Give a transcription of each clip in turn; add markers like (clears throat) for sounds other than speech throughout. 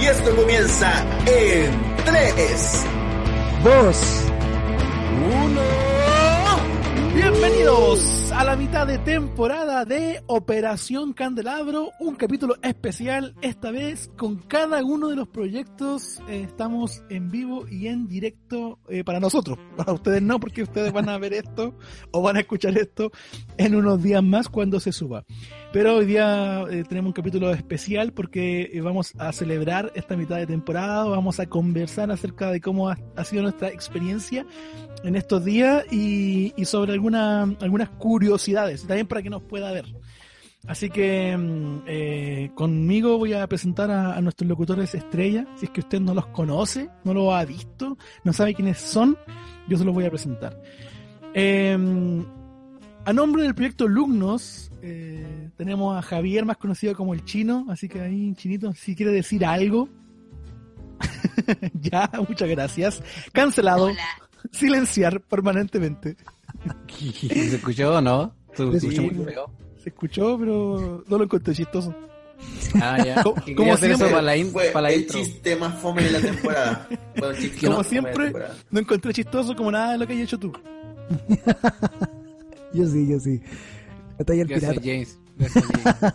Y esto comienza en 3, 2, Bienvenidos a la mitad de temporada de Operación Candelabro, un capítulo especial esta vez con cada uno de los proyectos. eh, estamos en vivo y en directo eh, para nosotros, para ustedes no, porque ustedes van a ver esto o van a escuchar esto en unos días más cuando se suba. Pero hoy día eh, tenemos un capítulo especial porque eh, vamos a celebrar esta mitad de temporada, vamos a conversar acerca de cómo ha, ha sido nuestra experiencia en estos días y, y sobre alguna, algunas curiosidades, también para que nos pueda ver. Así que mm, eh, conmigo voy a presentar a, a nuestros locutores estrella. Si es que usted no los conoce, no los ha visto, no sabe quiénes son, yo se los voy a presentar. Eh, a nombre del proyecto Lugnos, eh, tenemos a Javier, más conocido como el chino, así que ahí, chinito, si quiere decir algo. (laughs) ya, muchas gracias. Cancelado. Silenciar permanentemente. (laughs) ¿Se escuchó o no? ¿Se Sí, escuchó muy feo? Se escuchó, pero no lo encontré chistoso. Ah, ya. (laughs) Como quería hacer eso para la, in- fue para la el intro. chiste más fome de la temporada. Bueno, chiste Como la siempre, temporada. no encontré chistoso como nada de lo que hayas hecho tú. (laughs) yo sí, yo sí. Ahí el Gracias, pirata. James. Gracias, James.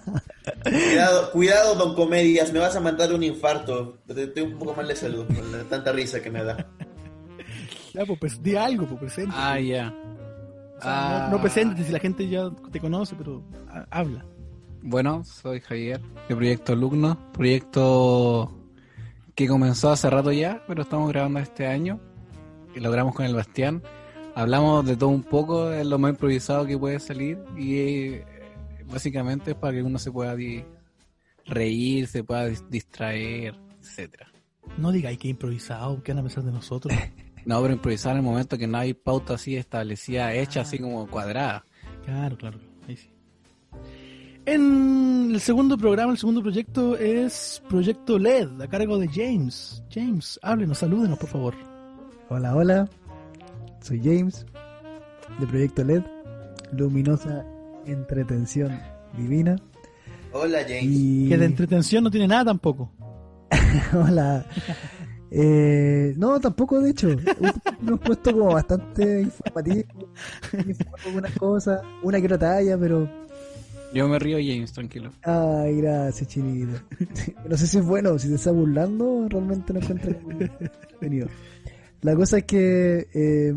Cuidado, cuidado con comedias, me vas a mandar un infarto. Tengo un poco mal de salud con la- tanta risa que me da. Ya, pues, pues, di algo, pues presente. Ah, ya. O sea, Ah. no, no presente si la gente ya te conoce, pero ha- habla. Bueno, soy Javier, de Proyecto Alumno, proyecto que comenzó hace rato ya, pero estamos grabando este año, y logramos con el Bastián. Hablamos de todo un poco, de lo más improvisado que puede salir, y eh, básicamente es para que uno se pueda reír, se pueda dis- distraer, etcétera. No digáis que improvisado, que van a pensar de nosotros. (laughs) No, pero improvisar en el momento que no hay pauta así establecida, hecha así como cuadrada. Claro, claro, ahí sí. En el segundo programa, el segundo proyecto es Proyecto LED, a cargo de James. James, háblenos, salúdenos, por favor. Hola, hola. Soy James, de Proyecto LED, Luminosa Entretención Divina. Hola, James. Y... Que de entretención no tiene nada tampoco. (laughs) Hola. (laughs) Eh, no, tampoco, de hecho. Hemos puesto como bastante informativo. algunas cosas. Una que otra talla, pero. Yo me río, James, tranquilo. Ay, gracias, chinito. (laughs) No sé si es bueno, si te está burlando, realmente no encuentro entretenido. La cosa es que eh,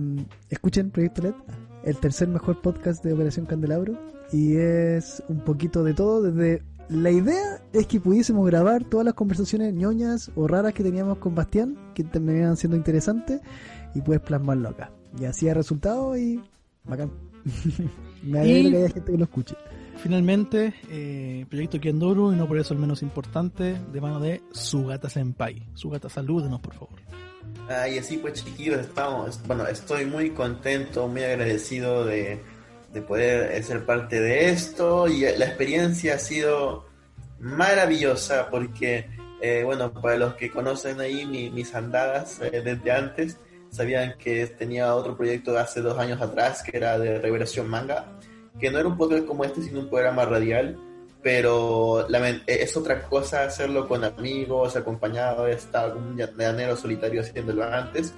escuchen Proyecto LED, el tercer mejor podcast de Operación Candelabro, y es un poquito de todo. Desde la idea es que pudiésemos grabar todas las conversaciones ñoñas o raras que teníamos con Bastián, que terminaban siendo interesantes, y puedes plasmarlo acá. Y así ha resultado y bacán. (laughs) Me alegro Y- que haya gente que lo escuche. Finalmente, eh, Proyecto Kiandoro, y no por eso el menos importante, de mano de Sugata Senpai. Sugata, salúdenos, por favor. Ay, así pues chiquillos, estamos, bueno, estoy muy contento, muy agradecido de, de poder ser parte de esto y la experiencia ha sido maravillosa porque, eh, bueno, para los que conocen ahí mi- mis andadas eh, desde antes, sabían que tenía otro proyecto de hace dos años atrás que era de Revelación Manga, que no era un podcast como este, sino un programa radial, pero eh, es otra cosa hacerlo con amigos, acompañado, como un llanero solitario haciéndolo antes,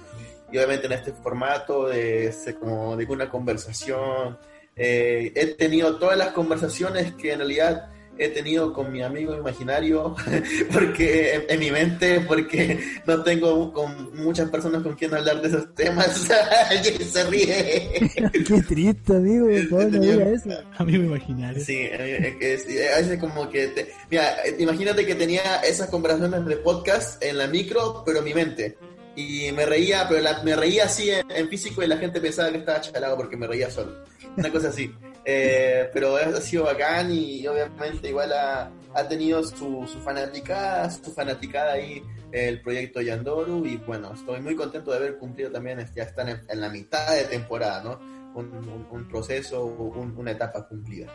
y obviamente en este formato de, como de una conversación, eh, he tenido todas las conversaciones que en realidad he tenido con mi amigo imaginario, (laughs) porque en, en mi mente, porque no tengo con muchas personas con quien hablar de esos temas, (laughs) y se ríe. (laughs) Qué triste, amigo. ¿Cómo no diga eso? Amigo imaginario. Sí, eh, sí, a veces como que... te- mira, imagínate que tenía esas conversaciones de podcast en la micro, pero en mi mente. Y me reía, pero la- me reía así en, en físico y la gente pensaba que estaba chalado porque me reía solo. Una cosa así. Eh, pero ha sido bacán y obviamente igual ha, tenido su, su fanaticada, su fanaticada ahí el proyecto Yandoru y bueno, estoy muy contento de haber cumplido también, ya están en, la mitad de temporada, ¿no? Un proceso, un, una etapa cumplida.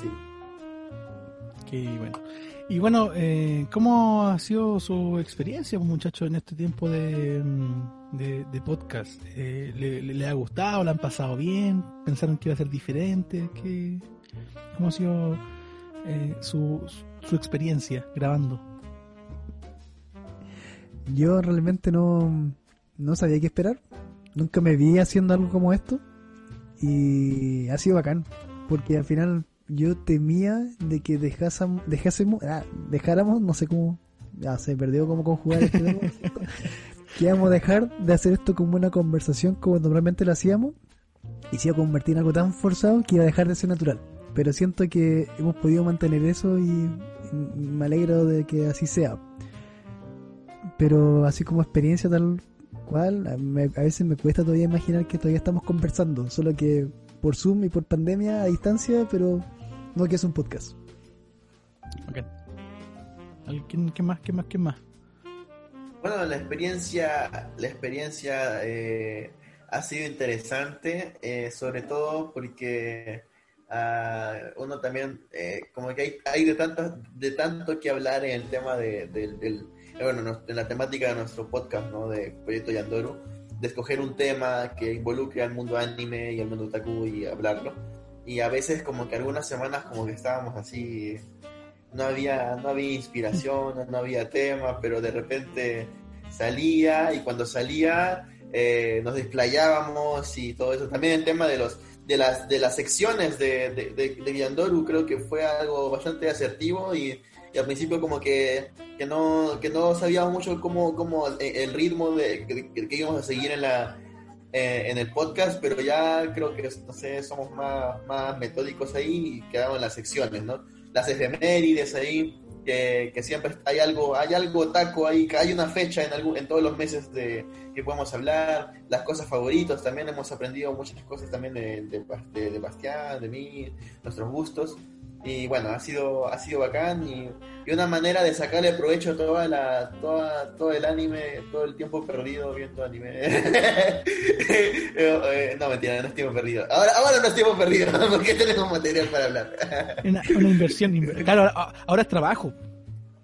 Sí. Qué bueno. Y bueno, eh, ¿cómo ha sido su experiencia, muchachos, en este tiempo de, mm, de, de podcast? Eh, ¿le, le, le ha gustado? ¿La han pasado bien? ¿Pensaron que iba a ser diferente? ¿Qué, ¿Cómo ha sido eh, su, su experiencia grabando? Yo realmente no, no sabía qué esperar. Nunca me vi haciendo algo como esto. Y ha sido bacán. Porque al final yo temía de que dejásemos, dejásemos ah, dejáramos, no sé cómo, ya se perdió cómo conjugar este. (laughs) que dejar de hacer esto como una conversación como normalmente lo hacíamos y se iba a convertir en algo tan forzado que iba a dejar de ser natural. Pero siento que hemos podido mantener eso y, me alegro de que así sea. Pero así como experiencia tal cual, me- a veces me cuesta todavía imaginar que todavía estamos conversando, solo que por Zoom y por pandemia a distancia, pero no que es un podcast. Ok. ¿Alguien, ¿Qué más? ¿Qué más? ¿Qué más? Bueno, la experiencia, la experiencia eh, ha sido interesante, eh, sobre todo porque ah, uno también, eh, como que hay, hay de tanto, de tanto que hablar en el tema de, del- eh, bueno, en la temática de nuestro podcast, ¿no? De Proyecto Yandoru, de escoger un tema que involucre al mundo anime y al mundo otaku y hablarlo. Y a veces como que algunas semanas como que estábamos así no había, no había inspiración, no había tema, pero de repente salía y cuando salía eh, nos desplayábamos y todo eso. También el tema de los de las de las secciones de, de, de, creo que fue algo bastante asertivo y, y al principio como que, que no que no sabíamos mucho cómo, cómo el, ritmo de que, que íbamos a seguir en la eh, en el podcast, pero ya creo que no sé, somos más, más metódicos ahí y quedamos en las secciones, ¿no? Las efemérides ahí, que, que siempre hay algo, hay algo taco ahí, hay una fecha en, algún, en todos los meses de que podemos hablar, las cosas favoritas, también hemos aprendido muchas cosas también de, de, de, de Bastián, de mí, nuestros gustos, y bueno, ha sido, ha sido bacán y, y una manera de sacarle provecho a toda la, toda, todo el anime, todo el tiempo perdido viendo anime. (laughs) Eh, no, mentira, no es tiempo perdido. Ahora, ahora no es tiempo perdido, (laughs) porque tenemos material para hablar. Una, una inversión. inver- Claro, ahora, es trabajo.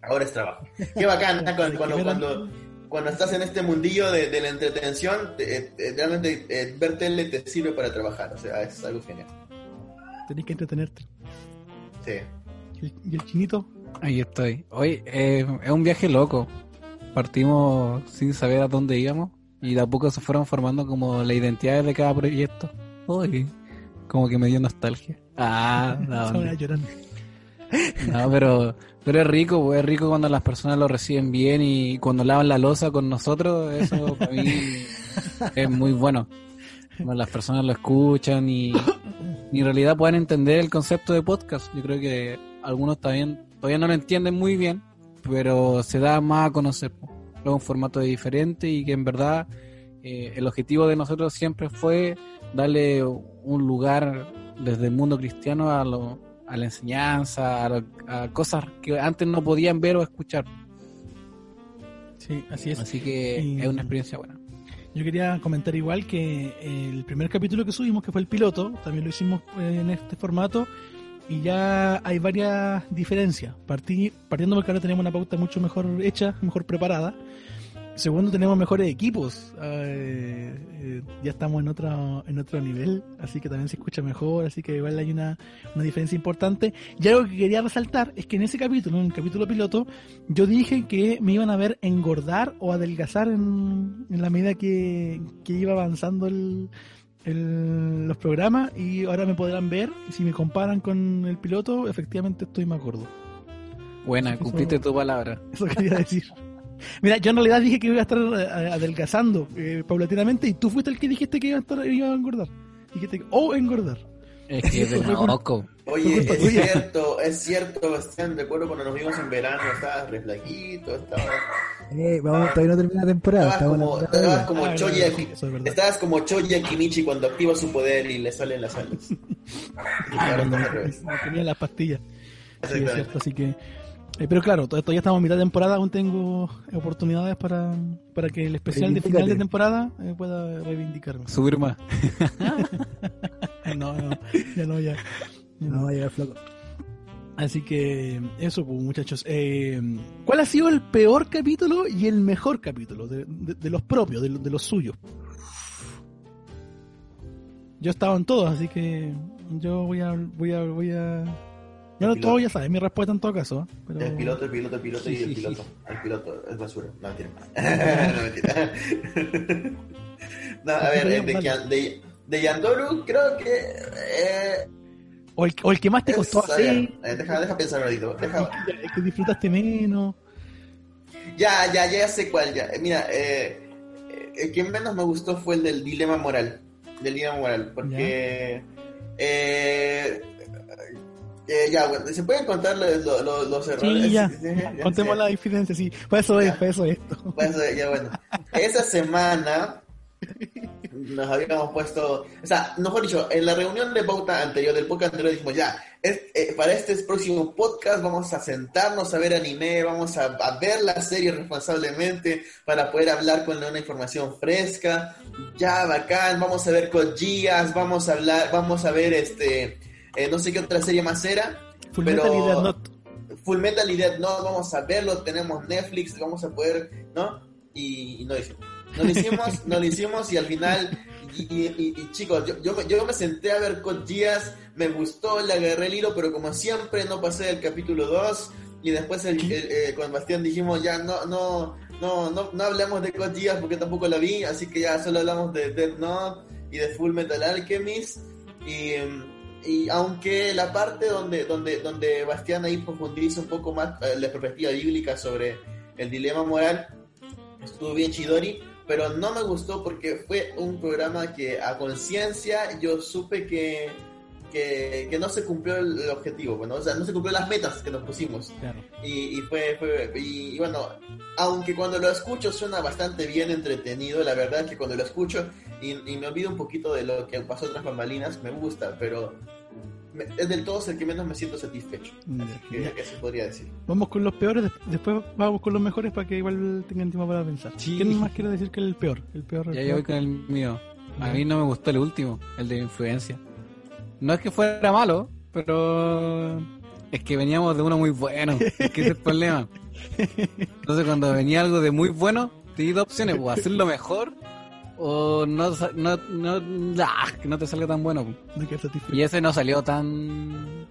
Ahora es trabajo. Qué bacán, (laughs) cuando, cuando, cuando, cuando estás en este mundillo de, de la entretención, te- te- realmente eh, ver tele te sirve para trabajar, o sea, es algo genial. Tenés que entretenerte. Sí. ¿Y el, y el chinito? Ahí estoy. Hoy eh, es un viaje loco. Partimos sin saber a dónde íbamos y de a poco se fueron formando como las identidades de cada proyecto. Uy, como que me dio nostalgia. Ah, (laughs) no, no, pero, pero es rico, pues, es rico cuando las personas lo reciben bien y cuando lavan la losa con nosotros, eso para mí (laughs) es muy bueno. Cuando las personas lo escuchan y, en realidad puedan entender el concepto de podcast. Yo creo que algunos también todavía no lo entienden muy bien, pero se da más a conocer. Es un formato diferente y que en verdad eh, el objetivo de nosotros siempre fue darle un lugar desde el mundo cristiano a, lo, a la enseñanza, a, lo- a cosas que antes no podían ver o escuchar. Sí, así es. Así que Y- es una experiencia buena. Yo quería comentar igual que el primer capítulo que subimos, que fue el piloto, también lo hicimos eh, en este formato y ya hay varias diferencias. Partí, partiendo porque ahora tenemos una pauta mucho mejor hecha, mejor preparada. Segundo, tenemos mejores equipos. Eh, eh, ya estamos en otro, en otro nivel, así que también se escucha mejor, así que igual hay una, una diferencia importante. Y algo que quería resaltar es que en ese capítulo, en el capítulo piloto, yo dije que me iban a ver engordar o adelgazar en, en la medida que, que iba avanzando el, el- los programas y ahora me podrán ver y si me comparan con el piloto, efectivamente estoy más gordo. Buena, Eso- cumpliste tu palabra. Eso quería decir. (laughs) Mira, yo en realidad dije que iba a estar eh, adelgazando eh, paulatinamente y tú fuiste el que dijiste que iba a, estar, iba a engordar. Dijiste que, o engordar. Es que (laughs) es loco. Oye, es tuya. cierto, es cierto, Bastián, recuerdo cuando nos vimos en verano, estabas re flaquito, estabas, Eh, vamos, todavía no termina la temporada. Estabas como, estabas como Ah, eso es verdad. estabas como Choji Akimichi cuando activa su poder y le salen las alas. (laughs) Al revés. No tenía las pastillas. Sí, es cierto, así que... eh, pero claro, to- todavía estamos a mitad de temporada, aún tengo oportunidades para, para que el especial de final de temporada eh, pueda reivindicarme. Subir más. (laughs) No, no, ya no, ya. ya no. No, va a llegar flaco. Así que eso, pues, muchachos. Eh, ¿Cuál ha sido el peor capítulo y el mejor capítulo de, de- de los propios, de, de los suyos? Yo he estado en todos, así que yo voy a, voy a, voy a. Ya no todo ya sabes, mi respuesta en todo caso. Pero... El piloto, el piloto, el piloto y Sí, el sí, piloto. El piloto es basura. No, mentira. (laughs) no, mentira. (laughs) no, a ver, de, de, de Yandoru creo que... Eh, O, el, o el que más te costó hacer, eh, deja, deja pensar un ratito. Deja, el que disfrutaste menos. Ya, ya, ya sé cuál, ya. Eh, Mira, eh, eh, el que menos me gustó fue el del dilema moral. Del dilema moral, porque... Eh, eh, ya, bueno, se pueden contar los, los, los- los errores. (laughs) Sí, ya. ya, Contemos la diferencia, sí. Para eso es, para eso es esto. Pues, eh, ya bueno. (laughs) Esa semana nos habíamos puesto, o sea, mejor dicho, en la reunión de pauta anterior, del podcast anterior, dijimos ya, es- eh, para este próximo podcast vamos a sentarnos a ver anime, vamos a, a ver la serie responsablemente para poder hablar con una información fresca, ya bacán, vamos a ver Kojiyas, vamos a hablar, vamos a ver este, eh, no sé qué otra serie más era, Full Pero- Metal y Death Note. Full Metal y Death Note, vamos a verlo, tenemos Netflix, vamos a poder, ¿no? Y, y no lo hicimos. No lo hicimos, no lo hicimos y al final, y, y- y- chicos, yo, yo, me, yo me senté a ver con Díaz, me gustó, le agarré el hilo, pero como siempre no pasé del capítulo 2 y después el, el- eh, con Bastián dijimos ya no, no, no, no, no hablamos de Code Geass porque tampoco la vi, así que ya solo hablamos de Death Note y de Full Metal Alchemist y, y aunque la parte donde, donde, donde Bastián ahí profundiza un poco más eh, la perspectiva bíblica sobre el dilema moral, estuvo bien Chidori, pero no me gustó porque fue un programa que a conciencia yo supe que, que, que no se cumplió el, objetivo, bueno, o sea, no se cumplió las metas que nos pusimos. Claro. Y, y fue, fue y, y bueno, aunque cuando lo escucho suena bastante bien entretenido, la verdad es que cuando lo escucho y, y me olvido un poquito de lo que pasó tras bambalinas, me gusta, pero me- es del todo el que menos me siento satisfecho. Así que, se podría decir. Vamos con los peores, des- después vamos con los mejores para que igual tengan tiempo para pensar. Sí. ¿Quién más quiere decir que el peor? El peor. el Ya peor. yo voy con el mío. A mí no me gustó el último, el de influencia. No es que fuera malo, pero es que veníamos de uno muy bueno. (laughs) Es que ese es el problema. Entonces cuando venía algo de muy bueno, te di dos opciones, o hacerlo mejor o no, no, no, ah, que no te salga tan bueno. Y ese no salió tan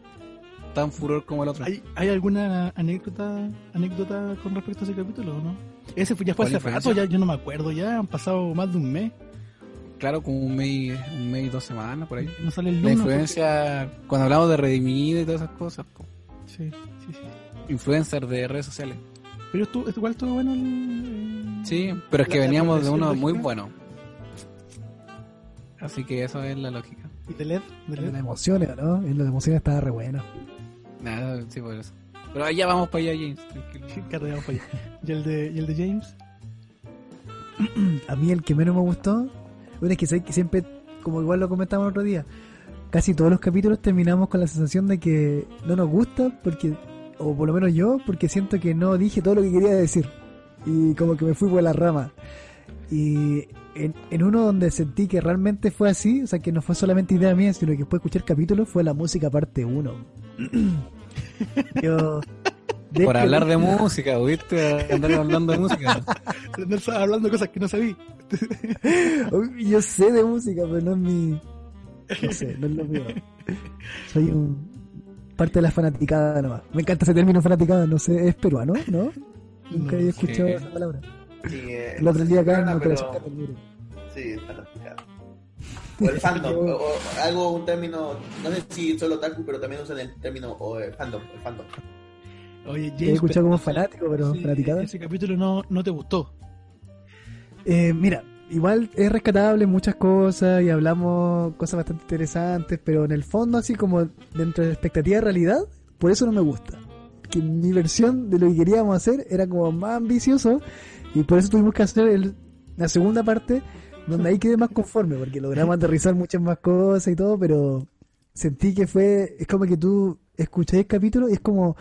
tan furor como el otro. ¿Hay, ¿Hay alguna anécdota anécdota con respecto a ese capítulo o no? Ese fue, ya fue ¿Cuál hace rato, ya yo no me acuerdo, ya han pasado más de un mes. Claro, como un mes, un mes y dos semanas por ahí. No sale el La influencia, cuando hablamos de redimido y todas esas cosas, po. Sí, sí, sí. influencers de redes sociales. Pero estuvo, igual estuvo bueno el... Sí, pero es que veníamos de uno muy bueno. Así que eso es la lógica. ¿Y de LED? ¿De En LED? las emociones, ¿no? En las emociones estaba re bueno. Nada, sí, por eso. Pero allá vamos para allá, James, tranquilo. Claro, ya vamos para allá. ¿Y el de, y el de James? (clears throat) A mí el que menos me gustó, bueno, es que, siempre, como igual lo comentamos el otro día, casi todos los capítulos terminamos con la sensación de que no nos gusta, porque, o por lo menos yo, porque siento que no dije todo lo que quería decir. Y como que me fui por la rama. Y en, en uno donde sentí que realmente fue así, o sea, que no fue solamente idea mía, sino que después escuché el capítulo, fue la música parte 1. (clears throat) yo... de Por hablar de música, ¿viste? Andar hablando de música. (laughs) Estaba hablando de cosas que no sabía. (laughs) Uy, Yo sé de música, pero no es mi. No sé, no es lo mío. Soy un. Parte de la fanaticada nomás. Me encanta ese término fanaticada, no sé, es peruano, ¿no? Nunca No había escuchado sé. esa palabra. Sí, eh, El otro día acá en pero- Operación Carnero. Sí, complicado. O el fandom, (laughs) o, o algo, un término, no sé si solo otaku, pero también usan el término o el fandom, el fandom. Oye, Te he escuchado como fanático, pero ese- fanaticada. Ese capítulo no, no te gustó. Eh, mira, igual es rescatable muchas cosas y hablamos cosas bastante interesantes, pero en el fondo, así como dentro de la expectativa de realidad, por eso no me gusta. que mi versión de lo que queríamos hacer era como más ambicioso y por eso tuvimos que hacer el, la segunda parte donde ahí quedé más conforme porque logramos aterrizar muchas más cosas y todo, pero sentí que fue, es como que tú escuchás el capítulo y es como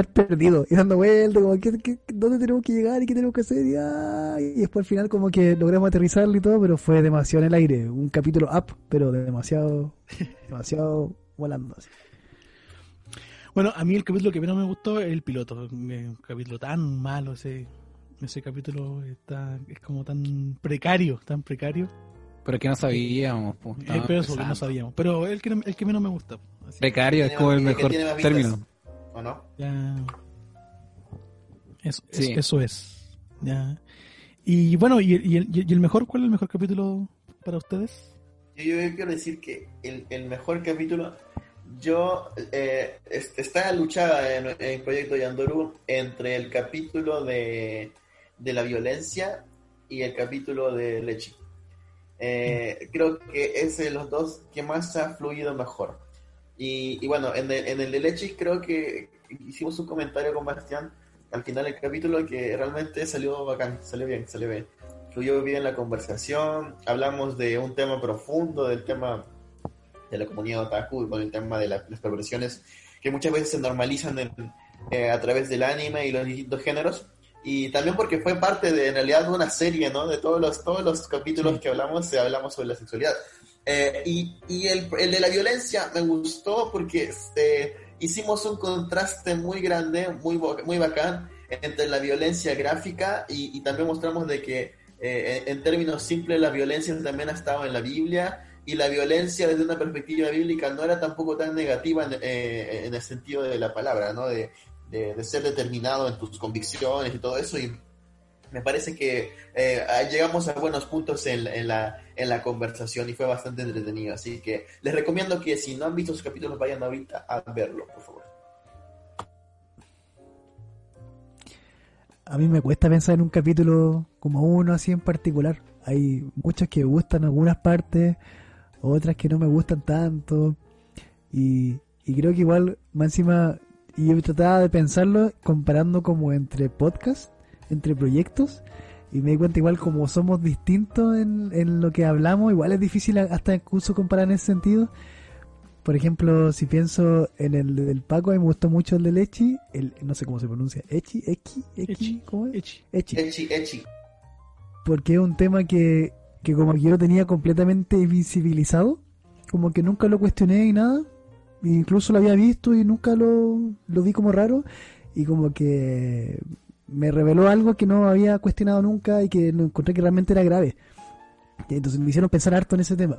estar perdido y dando vueltas, como ¿qué, qué, dónde tenemos que llegar y qué tenemos que hacer y, ah, y después al final como que logramos aterrizarlo y todo, pero fue demasiado en el aire, un capítulo up, pero demasiado, (laughs) demasiado volando. Así. Bueno, a mí el capítulo que menos me gustó es el piloto, un capítulo tan malo ese, ese capítulo está, es como tan precario, tan precario. Pero que no sabíamos. Pues, eh, pero eso que no sabíamos. Pero el que, el que menos me gusta. Así. Precario es como el mejor término. ¿O no? Ya. Eso, sí. es, eso es. Ya. Y bueno, ¿y, y, el, ¿y, el, mejor? ¿Cuál es el mejor capítulo para ustedes? Yo, yo quiero decir que el, el mejor capítulo, yo, eh, está luchada en, el Proyecto Yandoru entre el capítulo de, de la violencia y el capítulo de Lechi. Eh, creo que es de los dos que más ha fluido mejor. Y, y bueno, en el, en el de Lechis creo que hicimos un comentario con Bastián al final del capítulo que realmente salió bacán, salió bien, salió bien. Fluyó bien la conversación, hablamos de un tema profundo, del tema de la comunidad otaku, con el tema de la, las perversiones que muchas veces se normalizan en, eh, a través del anime y los distintos géneros y también porque fue parte de en realidad de una serie, ¿no? De todos los todos los capítulos que hablamos, hablamos sobre la sexualidad. Eh, y y el, el, de la violencia me gustó porque este, hicimos un contraste muy grande, muy, muy bacán entre la violencia gráfica y, y también mostramos de que eh, en términos simples la violencia también ha estado en la Biblia y la violencia desde una perspectiva bíblica no era tampoco tan negativa en, eh, en el sentido de la palabra, ¿no? De, de, de, ser determinado en tus convicciones y todo eso y me parece que eh, llegamos a buenos puntos en, la, en la conversación y fue bastante entretenido. Así que les recomiendo que si no han visto sus capítulos vayan ahorita a verlo, por favor. A mí me cuesta pensar en un capítulo como uno así en particular. Hay muchos que gustan algunas partes, otras que no me gustan tanto. Y, y creo que igual, más encima, yo trataba de pensarlo comparando como entre podcasts, entre proyectos, y me di cuenta igual como somos distintos en, en lo que hablamos, igual es difícil hasta incluso comparar en ese sentido. Por ejemplo, si pienso en el del Paco, a mí me gustó mucho el de Lechi, el, no sé cómo se pronuncia, Echi, Echi, Echi, ¿cómo es? Echi. Echi, Echi. Echi. Porque es un tema que, que como que yo lo tenía completamente visibilizado, como que nunca lo cuestioné y nada, incluso lo había visto y nunca lo, lo vi como raro y como que me reveló algo que no había cuestionado nunca y que encontré que realmente era grave. Entonces me hicieron pensar harto en ese tema.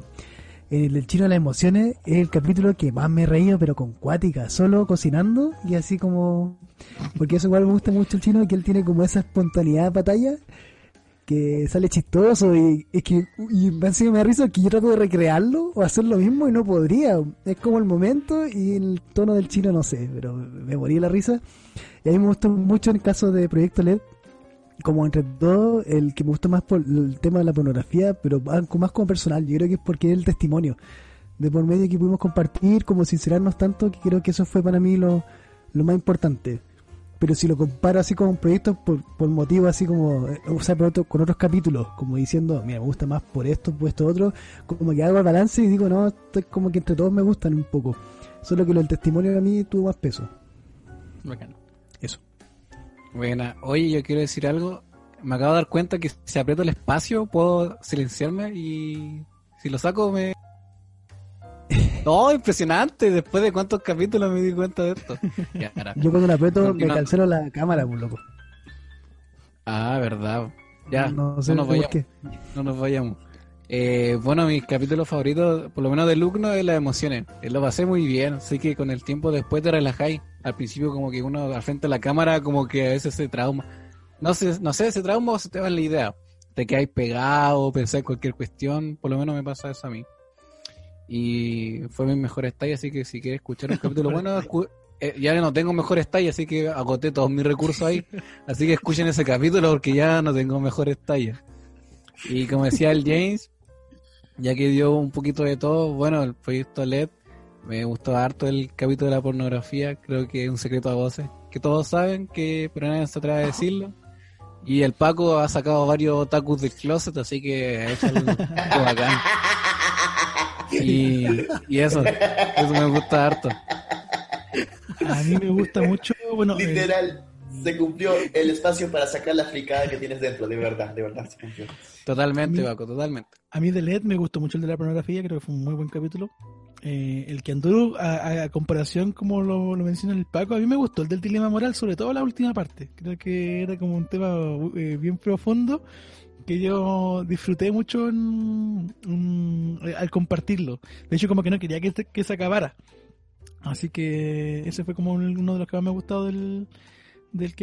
El, el chino de las emociones es el capítulo que más me he reído, pero con cuática, solo cocinando y así como... Porque eso igual me gusta mucho el chino, que él tiene como esa espontaneidad de batalla que sale chistoso y es que y me da risa que yo trato de recrearlo o hacer lo mismo y no podría. Es como el momento y el tono del chino no sé, pero me morí la risa. Y a mí me gustó mucho en el caso de Proyecto LED, como entre todo, el que me gustó más por el tema de la pornografía, pero más como personal. Yo creo que es porque es el testimonio de por medio que pudimos compartir, como sincerarnos tanto, que creo que eso fue para mí lo, lo más importante pero si lo comparo así con proyectos por, por motivo así como, o sea, por otro, con otros capítulos, como diciendo, mira, me gusta más por esto, por esto otro, como que hago el balance y digo, no, esto es como que entre todos me gustan un poco. Solo que lo del testimonio a mí tuvo más peso. Bacano. Eso. Buena. Oye, yo quiero decir algo. Me acabo de dar cuenta que si aprieto el espacio puedo silenciarme y si lo saco me (laughs) no, impresionante. Después de cuántos capítulos me di cuenta de esto. (laughs) Ya, Yo cuando la aprieto me cancelo la cámara, pues loco. Ah, verdad. Ya, no, sé no nos vayamos. No nos vayamos. Eh, bueno, mis capítulos favoritos, por lo menos de Luke, no es las emociones. Eh, lo pasé muy bien, así que con el tiempo después te relajáis. Al principio como que uno al frente a la cámara como que a veces se trauma. No sé, no sé, ese trauma o se te va la idea. Te quedáis pegado, pensar cualquier cuestión, por lo menos me pasa eso a mí. Y fue mi mejor estalla, así que si quieres escuchar un (laughs) capítulo bueno, eh, ya no tengo mejor estalla, así que agoté todos mis recursos ahí. (laughs) Así que escuchen ese capítulo porque ya no tengo mejor estalla. Y como decía el James, ya que dio un poquito de todo, bueno, el proyecto LED Me gustó harto el capítulo de la pornografía, creo que es un secreto a voces, que todos saben, que pero nadie se atreve a decirlo. Y el Paco ha sacado varios tacos del closet, así que hecho algo (laughs) bacán. Y, y eso, eso me gusta harto. A mí me gusta mucho, bueno, eh, Literal, se cumplió el espacio para sacar la fricada que tienes dentro, de verdad, de verdad se cumplió. Totalmente, mí- Paco, totalmente. a mí de LED me gustó mucho el de la pornografía, creo que fue un muy buen capítulo. Eh, el que Anduru, a comparación como lo, lo menciona el Paco, a mí me gustó el del dilema moral, sobre todo la última parte. Creo que era como un tema eh, bien profundo que yo disfruté mucho en- en- al compartirlo. De hecho, como que no quería que, que se acabara. Así que ese fue como un- uno de los que más me ha gustado del, del.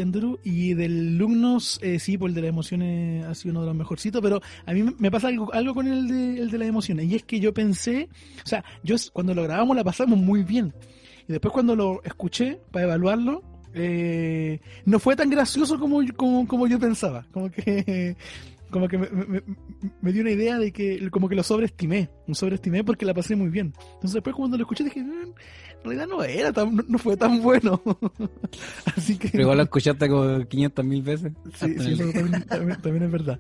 Y del Lumnos, eh, sí, pues el de las emociones ha sido uno de los mejorcitos. Pero a mí me- pasa algo, algo con el de, el de las emociones. Y es que yo pensé, o sea, yo cuando lo grabamos la pasamos muy bien. Y después cuando lo escuché para evaluarlo, eh, no fue tan gracioso como, como, como yo pensaba. Como que como que me, me- me- dio una idea de que como que lo sobreestimé, lo sobreestimé porque la pasé muy bien. Entonces después cuando lo escuché dije, "Mm, en realidad no era tan, no, fue tan bueno. (laughs) Así que Pero igual lo escuchaste como 500 mil veces. Sí, eso también, también- también es verdad.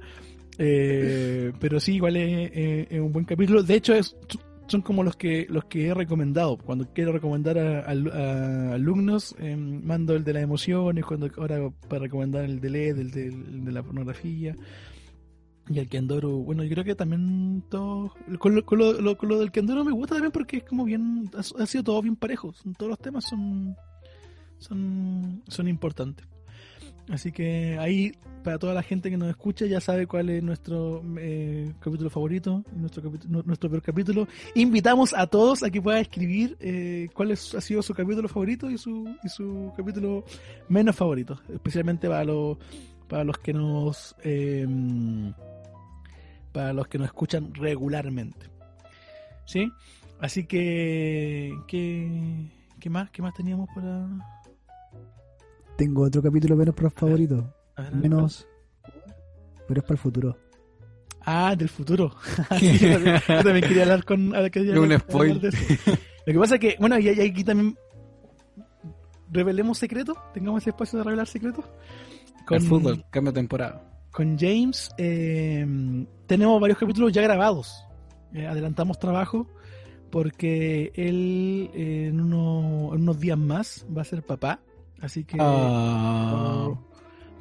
Eh, pero sí, igual es, es- es un buen capítulo. De hecho, es, son como los que los que he recomendado. Cuando quiero recomendar a, a- a alumnos, eh, mando el de las emociones. Cuando ahora para recomendar el de LED, el de, el de la pornografía. Y el Kendoro, bueno, yo creo que también todo. Con lo, con lo- con lo del Kendoro me gusta también porque es como bien. Ha, sido todo bien parejo. Todos los temas son. Son, son importantes. Así que ahí, para toda la gente que nos escucha, ya sabe cuál es nuestro eh, capítulo favorito, nuestro, nu- nuestro peor capítulo. Invitamos a todos a que puedan escribir eh, cuál es- ha sido su capítulo favorito y su, y su capítulo menos favorito, especialmente para los, para los que nos eh, para los que nos escuchan regularmente. ¿Sí? Así que, ¿qué, qué más? ¿Qué más teníamos para...? Tengo otro capítulo menos pro favorito. a ver, a ver. Menos. Pero es para el futuro. Ah, del futuro. (laughs) Sí, yo, también, yo también quería hablar con. a- quería Es un hablar- spoil. hablar de eso. Lo que pasa es que, bueno, y, y aquí también revelemos secretos, tengamos ese espacio de revelar secretos. Con, El fútbol, cambio de temporada. Con James eh, tenemos varios capítulos ya grabados. Eh, adelantamos trabajo porque él eh, en, uno- en unos días más va a ser papá. Así que Ah,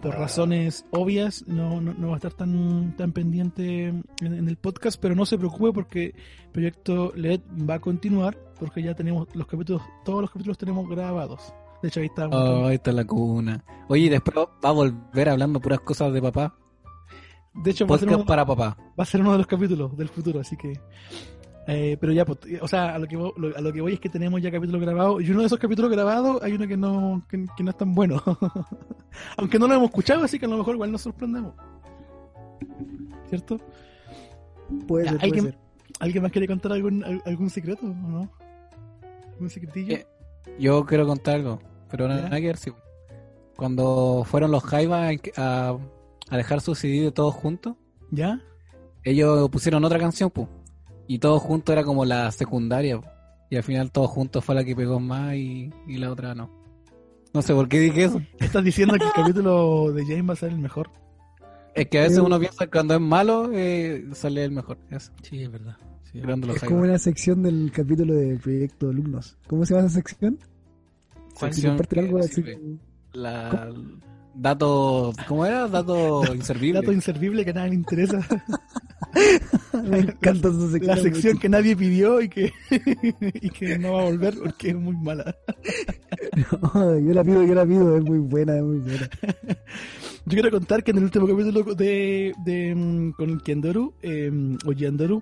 por razones obvias no, no, no va a estar tan, tan pendiente en, en el podcast, pero no se preocupe porque el proyecto LED va a continuar porque ya tenemos los capítulos, todos los capítulos tenemos grabados. De hecho ahí está. oh, ahí está la cuna. Oye, y después va a volver hablando puras cosas de papá. de hecho va a, ser Podcast uno, para papá. va a ser uno de los capítulos del futuro, así que... eh, pero ya, pues, o sea, a lo, que lo- a lo que voy es que tenemos ya capítulos grabados y uno de esos capítulos grabados hay uno que no, que, que no es tan bueno. (laughs) Aunque no lo hemos escuchado, así que a lo mejor igual nos sorprendemos. ¿Cierto? Puede Ya, ser, hay puede ser. ¿Alguien más quiere contar algún, al- algún secreto o no? ¿Un secretillo? Eh, Yo quiero contar algo, pero nada que ver, sí. Cuando fueron los Jaiba a, a dejar su CD de todos juntos, ¿Ya? ellos pusieron otra canción, pues. Y todos juntos era como la secundaria. po. Y al final todos juntos fue la que pegó más y, y la otra no. No sé por qué dije eso. (laughs) ¿Estás diciendo que el capítulo de James va a ser el mejor? Es que a veces uno piensa que cuando es malo eh, sale el mejor. Eso. Sí, es verdad. Sí, Es Jaiba. como una sección del capítulo de Proyecto Alumnos. ¿Cómo se llama esa sección? Que algo así. La... Dato... ¿Cómo era? Dato (laughs) inservible. Dato inservible que a nadie le interesa. (laughs) Me encanta esa sección. La sección que nadie pidió y que, (laughs) y que no va a volver porque es muy mala. No, yo la pido, yo la pido. Es muy buena, es muy buena. Yo quiero contar que en el último capítulo de, de mm, con el Kiandoru, eh, o Yandoru,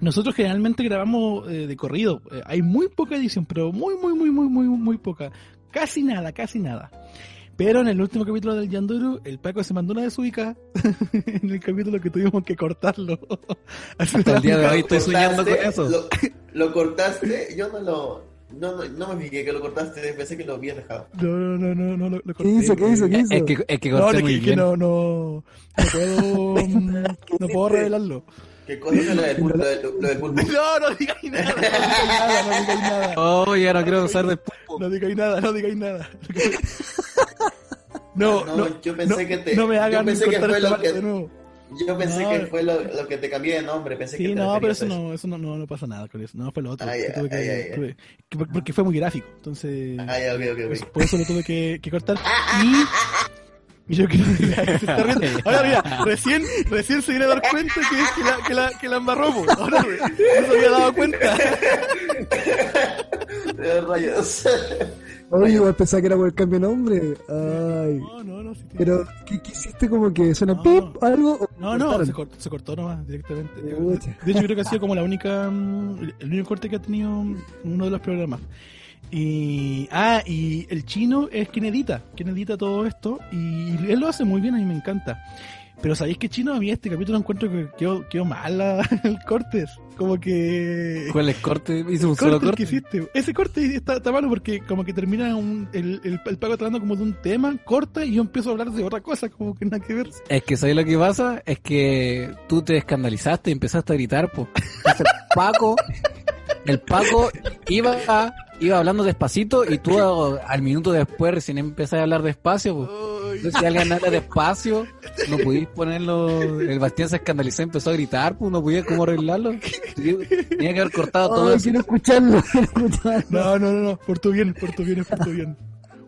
nosotros generalmente grabamos eh, de corrido. Eh, hay muy poca edición, pero muy, muy, muy, muy, muy, muy poca. Casi nada, casi nada. Pero en el último capítulo del Yandoru, el Paco se mandó una desubicada (laughs) en el capítulo que tuvimos que cortarlo. (laughs) Hasta el día de hoy Lo estoy soñando con cortaste, eso. Lo, lo cortaste, yo no lo. No, no, no me fijé que lo cortaste, pensé que lo habías dejado. No, no, no, no, no, lo, lo ¿Qué hizo? ¿Qué hizo? ¿Qué hizo? Es que, es que No, corté no, muy que, que bien. no, no, no puedo, (laughs) no puedo revelarlo. ¿Qué cosa es lo del pulpo? (laughs) Lo del, lo del pulpo. No, (laughs) no digáis nada, no digáis nada, no digáis nada. Oh, ya no quiero usar de pulpo. No digáis nada, no digáis nada. (laughs) No, No, no, yo pensé no, que te- no me yo hagan pensé que fue lo que- de nuevo. Yo pensé No, que fue lo, lo que te cambié de nombre. Pensé que Sí, te no, pero eso no, eso no, no, no pasa nada con eso. No, fue lo otro. Ay, que tuve que- ay, ay, ay. tuve- que- porque fue muy gráfico. Entonces, Ah, ya, ok, ok, por, ok. por eso lo tuve que, que cortar. Y, y (laughs) yo creo que se está riendo. (laughs) Ahora mira, recién, recién se viene a dar cuenta que, que, la, que, la, que la embarró. Ahora no se había dado cuenta. (laughs) Rayos. Oye, igual pensaba que era por el cambio de nombre. Ay. No, no, no. sí Pero, ¿qué, qué hiciste? Como que suena No. pip algo? No, no, se cortó, se cortó nomás directamente. De hecho, creo que ha sido como la única, el único corte que ha tenido uno de los programas. Y, ah, y el chino es quien edita, quien edita todo esto, y él lo hace muy bien, a mí me encanta. Pero sabéis que chino, a mí este capítulo encuentro que quedó, quedó mal (laughs) el corte, como que... ¿Cuál es corte? Hice un corte solo el que corte. hiciste. Ese corte está, está malo porque como que termina un, el, el, el Paco hablando como de un tema, corta y yo empiezo a hablar de otra cosa, como que nada que ver. Es que ¿sabes lo que pasa? Es que tú te escandalizaste y empezaste a gritar, pues. (laughs) Paco, el Paco iba iba hablando despacito y tú a- al minuto después recién empezaste a hablar despacio, pues. Entonces, si alguien habla despacio, (laughs) no pudiste ponerlo. El Bastián se escandalizó y empezó a gritar, pues no podía cómo arreglarlo. (laughs) Tenía que haber cortado todo Ay, eso. quiero escucharlo, (laughs) quiero escucharlo. No, no, no, no, por tu bien, por tu bien, es por tu bien.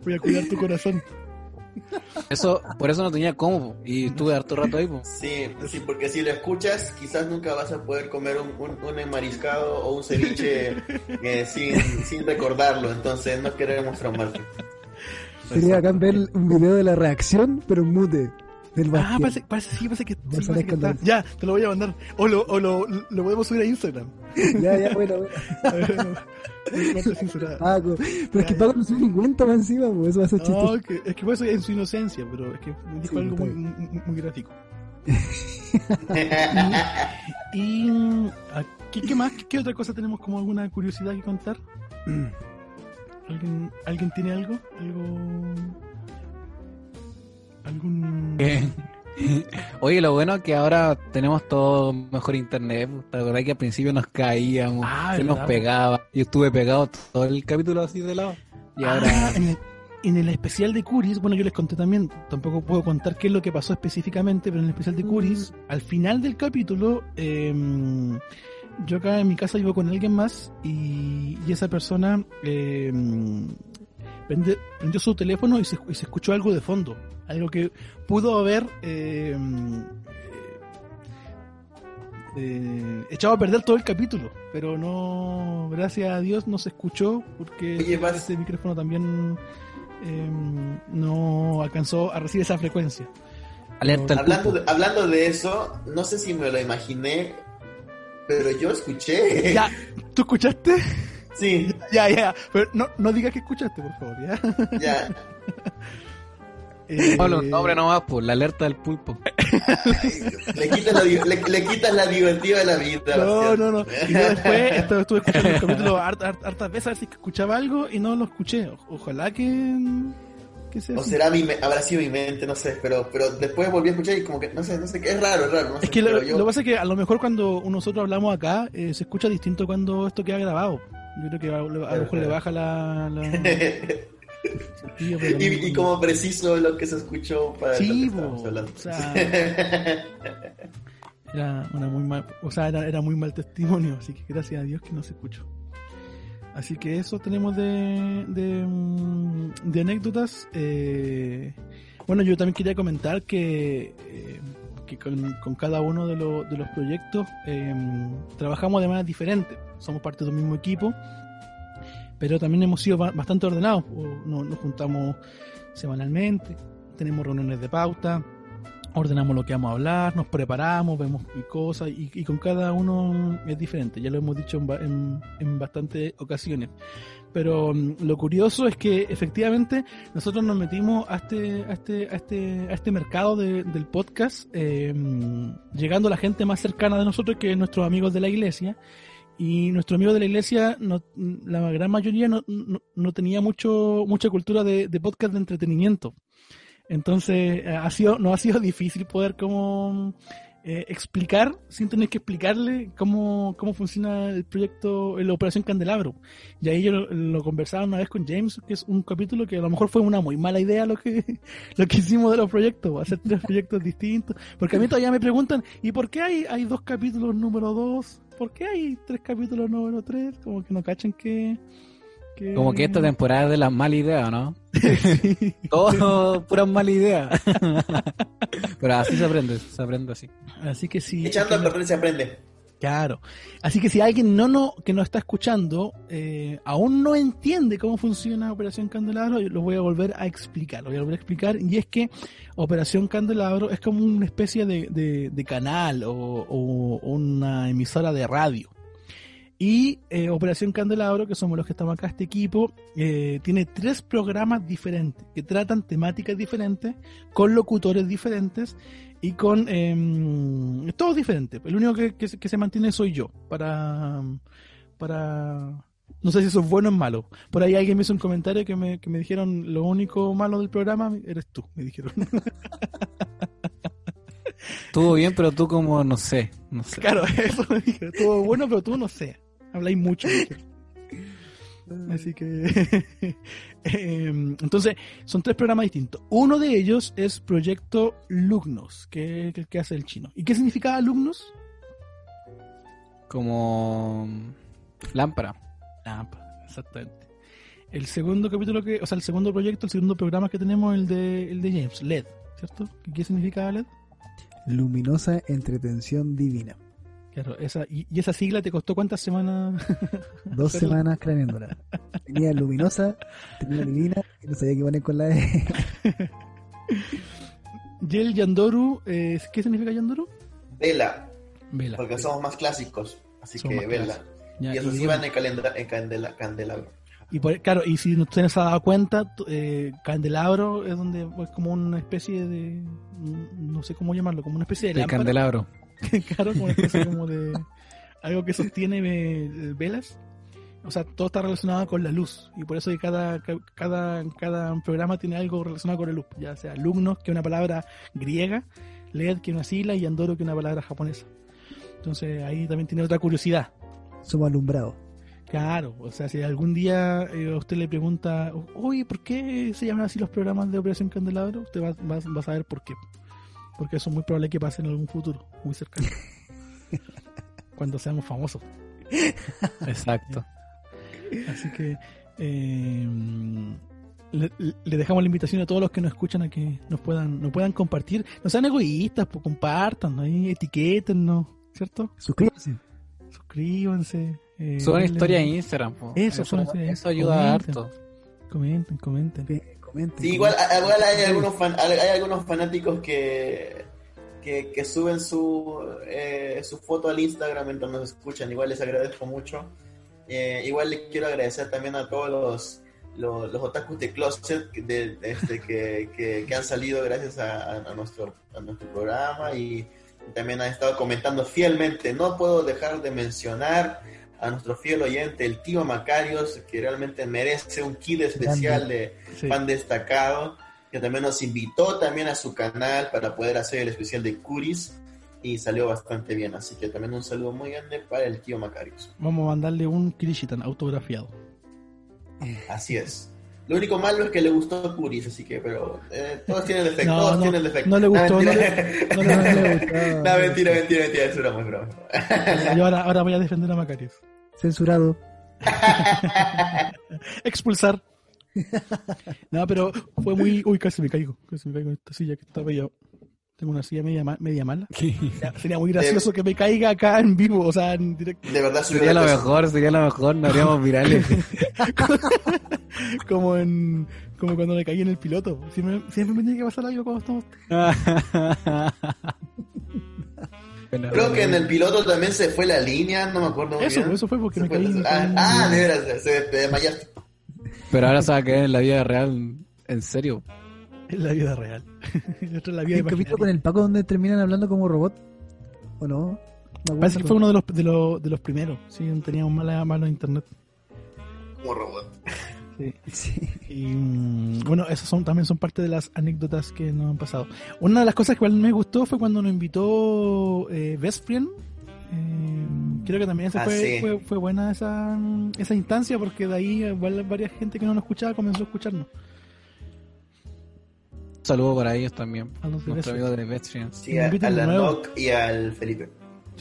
Voy a cuidar tu corazón. Eso, por eso no tenía cómo, po. y estuve harto rato ahí, pues. Sí, sí, porque si lo escuchas, quizás nunca vas a poder comer un, un, un enmariscado o un ceviche (laughs) eh, sin, sin recordarlo. Entonces, no queremos traumarte. Sería acá ver un video de la reacción, pero mute. Del Ah, parece, parece, sí, parece que, sí, parece que está. Ya, te lo voy a mandar. O lo, o lo, lo podemos subir a Instagram. (laughs) Ya, ya, bueno, bueno. (laughs) A ver, parte censurada. Paco. Pero es que Paco no ni cuenta más encima, pues eso va a ser No, chistoso. que- es que por eso en su inocencia, pero es que me dijo Sí, algo muy, muy, muy gráfico. (laughs) Y mm, ¿qué, qué más? ¿Qué, qué otra cosa tenemos como alguna curiosidad que contar? ¿Alguien, ¿Alguien tiene algo? ¿Algo? ¿Algún...? (laughs) Oye, lo bueno es que ahora tenemos todo mejor internet. pues. ¿Te acordás que al principio nos caíamos, Ah, se nos verdad. pegaba? Yo estuve pegado todo el capítulo así de lado. Y Ah, ahora. en, el, en el especial de Curis, bueno, yo les conté también, tampoco puedo contar qué es lo que pasó específicamente, pero en el especial de Curis, al final del capítulo, eh, yo acá en mi casa vivo con alguien más y, y esa persona eh, prendió su teléfono y se, y se escuchó algo de fondo, algo que pudo haber eh, eh, echado a perder todo el capítulo, pero no, gracias a Dios no se escuchó porque Oye, este micrófono también eh, no alcanzó a recibir esa frecuencia. Alerta al hablando, de, hablando de eso, no sé si me lo imaginé, pero yo escuché. Ya, ¿tú escuchaste? Sí, (laughs) Ya, ya, pero no, no digas que escuchaste, por favor, ¿ya? ya. (laughs) Eh, Pablo, nombre nomás, pues, la alerta del pulpo. Le quitas la, le, le quitas la divertida de la vida. No, no, no. Y yo después estuve, estuve escuchando el capítulo hart- hart- hartas veces a ver si escuchaba algo y no lo escuché. O- ojalá que, que sea O así. será mi, me- habrá sido mi mente, no sé, pero, pero después volví a escuchar y como que, no sé, no sé, qué es raro, es raro, no sé, Es que lo, yo- lo que pasa es que a lo mejor cuando nosotros hablamos acá eh, se escucha distinto cuando esto queda grabado. Yo creo que a, a lo mejor le (laughs) baja la... la (laughs) y, como preciso lo que se escuchó para Sí, lo que estábamos po, hablando. o sea, Era, una muy mal, o sea, era, era muy mal testimonio, así que gracias a Dios que no se escuchó. Así que eso tenemos de, de, mm, de anécdotas. Eh, bueno, yo también quería comentar que, eh, que con, con cada uno de, lo- de los proyectos eh, trabajamos de manera diferente. Somos parte del mismo equipo, pero también hemos sido ba- bastante ordenados. Nos, juntamos semanalmente, tenemos reuniones de pauta, ordenamos lo que vamos a hablar, nos preparamos, vemos cosas y, y con cada uno es diferente, ya lo hemos dicho en, en, en bastantes ocasiones. Pero mm, lo curioso es que efectivamente nosotros nos metimos a este, a este, a este, a este mercado de- del podcast, eh, mm, llegando a la gente más cercana de nosotros que nuestros amigos de la iglesia. Y nuestro amigo de la iglesia, no- la gran mayoría no, no, no tenía mucho, mucha cultura de, de podcast de entretenimiento. Entonces, eh, ha sido, no ha sido (laughs) difícil poder como eh, explicar, sin tener que explicarle cómo, cómo funciona el proyecto, la Operación Candelabro. Y ahí yo lo, lo, conversaba una vez con James, que es un capítulo que a lo mejor fue una muy mala idea lo que, (laughs) lo que hicimos de los proyectos, hacer tres proyectos distintos. Porque a mí todavía me preguntan, ¿y por qué hay, hay dos capítulos número dos? ¿Por qué hay tres capítulos número tres? Como que no cachan que... que... Como que esta temporada es de las malas ideas, ¿no? Sí. (laughs) Todo pura mala idea. (laughs) Pero así se aprende, se aprende así. Así que sí. Echando a perder se aprende. Claro. Así que si alguien no, no que nos está escuchando eh, aún no entiende cómo funciona Operación Candelabro, yo lo voy a volver a explicar. Lo voy a volver a explicar. Y es que Operación Candelabro es como una especie de, de, de canal o, o, una emisora de radio. Y eh, Operación Candelabro, que somos los que estamos acá, este equipo, eh, tiene tres programas diferentes que tratan temáticas diferentes, con locutores diferentes y con eh, todos diferentes. El único que, que, que, se mantiene soy yo para para no sé si eso es bueno o malo. Por ahí alguien me hizo un comentario que me, que me dijeron lo único malo del programa eres tú, me dijeron. Estuvo bien, pero tú como no sé, no sé. Claro, (laughs) eso me dijeron. Estuvo bueno, pero tú no sé. Habláis mucho. (laughs) Así que. (laughs) eh, entonces, son tres programas distintos. Uno de ellos es Proyecto Lugnos, que es el que hace el chino. ¿Y qué significa Lugnos? Como. Lámpara. Lámpara, exactamente. El segundo capítulo que. O sea, el segundo proyecto, el segundo programa que tenemos, el de, el de James, LED, ¿cierto? ¿Qué significa LED? Luminosa entretención divina. Claro, esa, y, y, esa sigla te costó cuántas semanas? (laughs) Dos semanas craneándola. Tenía luminosa, tenía divina, y no sabía qué poner con la E. (laughs) ¿Y el Yandoru? Eh, ¿Qué significa Yandoru? Vela. Vela. Porque somos más clásicos, así Somos que vela. Ya, y eso sí va en el calendra- en candela, candelabro. Y por- claro, y si usted no se ha dado cuenta, eh, Candelabro es donde es como una especie de, no sé cómo llamarlo, como una especie de El lámpara. candelabro. (laughs) claro, como una especie como de algo que sostiene eh, velas. O sea, todo está relacionado con la luz y por eso que cada, ca- cada, cada programa tiene algo relacionado con la luz, ya sea alumnos, que es una palabra griega, LED, que es una sigla, y Andoro, que es una palabra japonesa. Entonces ahí también tiene otra curiosidad. Somos alumbrados. Claro, o sea, si algún día eh, usted le pregunta, oye, ¿por qué se llaman así los programas de Operación Candelabro? Usted va, va- va a saber por qué. Porque eso es muy probable que pase en algún futuro, muy cercano. (laughs) Cuando seamos famosos. Exacto. Así que eh, le, le dejamos la invitación a todos los que nos escuchan a que nos puedan, nos puedan compartir. No sean egoístas, pues compartan, ¿no? Etiquétennos, ¿cierto? Suscríbanse. Suscríbanse. eh, Suban historia en Instagram. po. Eso, eso ayuda comenten. harto. Comenten, comenten. Comenten. Sí, igual, igual hay algunos fan- hay algunos fanáticos que, que, que suben su, eh, su foto al Instagram mientras nos escuchan. Igual les agradezco mucho. Eh, igual les quiero agradecer también a todos los, los, los otakus de Closet que- de, de este, que, que, que han salido gracias a, a- a nuestro, a nuestro programa y también han estado comentando fielmente. No puedo dejar de mencionar a nuestro fiel oyente, el tío Macarios, que realmente merece un kit especial de Sí. fan destacado, que también nos invitó también a su canal para poder hacer el especial de Curis y salió bastante bien. Así que también un saludo muy grande para el tío Macarios. Vamos a mandarle un Kirishitan autografiado. Así es. Lo único malo es que le gustó Curis, así que, pero eh, todos tienen (laughs) defecto, No, todos no, tienen defecto. no le gustó, no mentira. le- (laughs) no No le- le gustó. No, mentira, mentira, mentira, es broma, es broma. Yo ahora, ahora voy a defender a Macarius. Censurado. (laughs) Expulsar. No, pero fue muy. Uy, casi me caigo. Casi me caigo en esta silla que estaba yo. Tengo una silla media, ma- media mala. Sería- Sería muy gracioso que me caiga acá en vivo, o sea, en directo. De verdad, Sería lo mejor, sería lo mejor, no haríamos virales. (laughs) Como en. Como cuando me caí en el piloto. Siempre, siempre me tiene que pasar algo cuando estamos. Creo que en el piloto también se fue la línea, no me acuerdo Eso, bien. eso fue porque Se me fue caí. la- ah, ah, de veras, se te desmayaste. Pero ahora se va a quedar en la vida real, en serio. (laughs) En la vida real. Y (laughs) otra en la vida ¿El capítulo con el Paco donde terminan hablando como robot? ¿O no? Parece que fue uno de los, de los, de los primeros. Sí, teníamos mala mano internet. Como robot. Sí. (laughs) Sí. Y, mm, bueno, esas son, también son parte de las anécdotas que nos han pasado. Una de las cosas que igual me gustó fue cuando nos invitó eh, Best Friend. Eh, creo que también esa Ah, fue, sí. fue, fue buena esa, esa instancia porque de ahí igual varias gente que no nos escuchaba comenzó a escucharnos. Saludo para ellos también. A los de Nuestro Best amigo de Best Friends. Sí, a, a de la nuevo. Doc y al Felipe.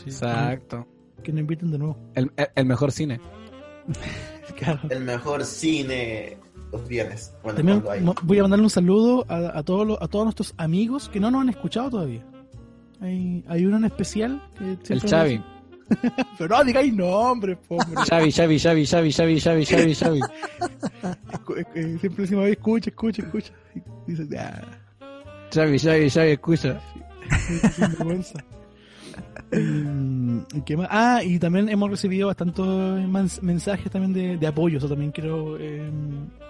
Exacto. Que nos inviten de nuevo. El, el- el mejor cine. (laughs) Claro. El mejor cine los viernes. Bueno, También cuando hay. voy a mandarle un saludo a, a todos los- a todos nuestros amigos que no nos han escuchado todavía. Hay, hay uno en especial que El Xavi. (laughs) Pero no digáis nombres, po, hombre. Xavi, Xavi, Xavi, Xavi, Xavi, Xavi, Xavi, Xavi. (laughs) Siempre decimos, escucha, escucha, escucha. Y dices, ah, Xavi, Xavi, Xavi, escucha. sin vergüenza. Mm, ¿y qué más? Ah, y también hemos recibido bastantes mensajes también de, de apoyo. Eso también quiero eh,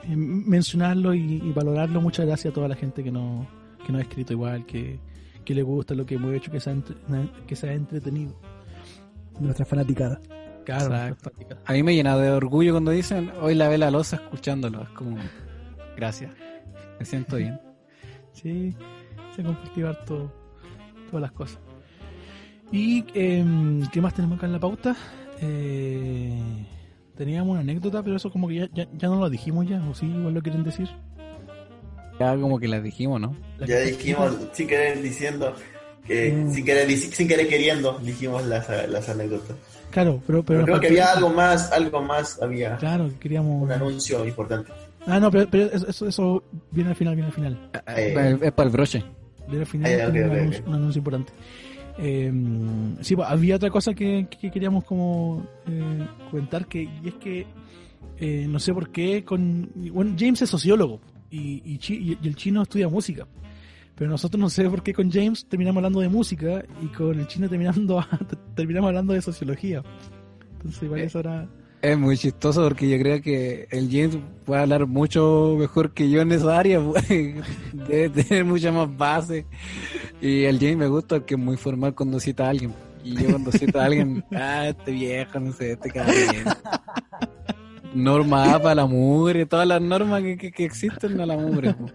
eh, mencionarlo y, y valorarlo. Muchas gracias a toda la gente que nos, que nos ha escrito igual, que, que le gusta lo que hemos hecho, que se ha, entre- que se ha entretenido. Nuestra fanaticada. Claro, Exacto. A mí me llena de orgullo cuando dicen hoy la ve la losa escuchándolo. Es como, gracias. Me siento bien. Sí, se compartió harto todas las cosas. ¿Y em, qué más tenemos acá en la pauta? Eh, teníamos una anécdota, pero eso como que ya, ya, ya no lo dijimos ya, o sí, igual lo quieren decir. Ya como que las dijimos, ¿no? La Ya dijimos, sin querer diciendo, que, Mm. sin, querer, dic- sin querer queriendo, dijimos las, las anécdotas. Claro, pero, pero Pero creo que había algo más, algo más, había Claro, queríamos... un anuncio importante. Ah, no, pero, pero eso, eso, eso viene al final, viene al final. Eh, Es para el broche. Viene al final, tiene un, anuncio, ok. un anuncio importante. Eh, sí, pues, había otra cosa que, que queríamos como eh, comentar, que y es que eh, no sé por qué con... Bueno, James es sociólogo y, y, chi- y- y el chino estudia música. Pero nosotros no sé por qué con James terminamos hablando de música y con el chino terminando (laughs) terminamos hablando de sociología. Entonces igual Eh, eso era... Es muy chistoso porque yo creo que el James puede hablar mucho mejor que yo en esa área. (laughs) pues. Debe tener mucha más base. Y el James me gusta que es muy formal cuando cita a alguien. Y yo cuando cito a alguien, (laughs) ah, este viejo, no sé, este cabrón. Norma A para la mugre, todas las normas que, que, que existen a la mugre. pues.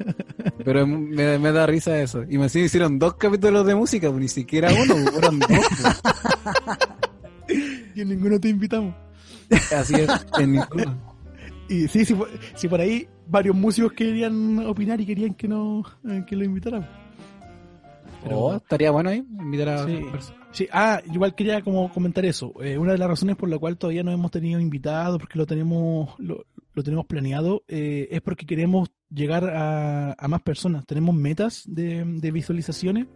Pero me, me da risa eso. Y me hicieron dos capítulos de música, pues, ni siquiera uno, fueron dos. (laughs) Y en ninguno te invitamos. Así es, (laughs) en ninguno. Y sí, sí, por- sí, por ahí varios músicos querían opinar y querían que no eh, que lo invitaran. Pero- Oh, estaría bueno ahí invitar a Sí. Sí, ah, igual quería como comentar eso. Eh, una de las razones por la cual todavía no hemos tenido invitados, porque lo tenemos lo, lo tenemos planeado, eh, es porque queremos llegar a, a más personas. Tenemos metas de, de visualizaciones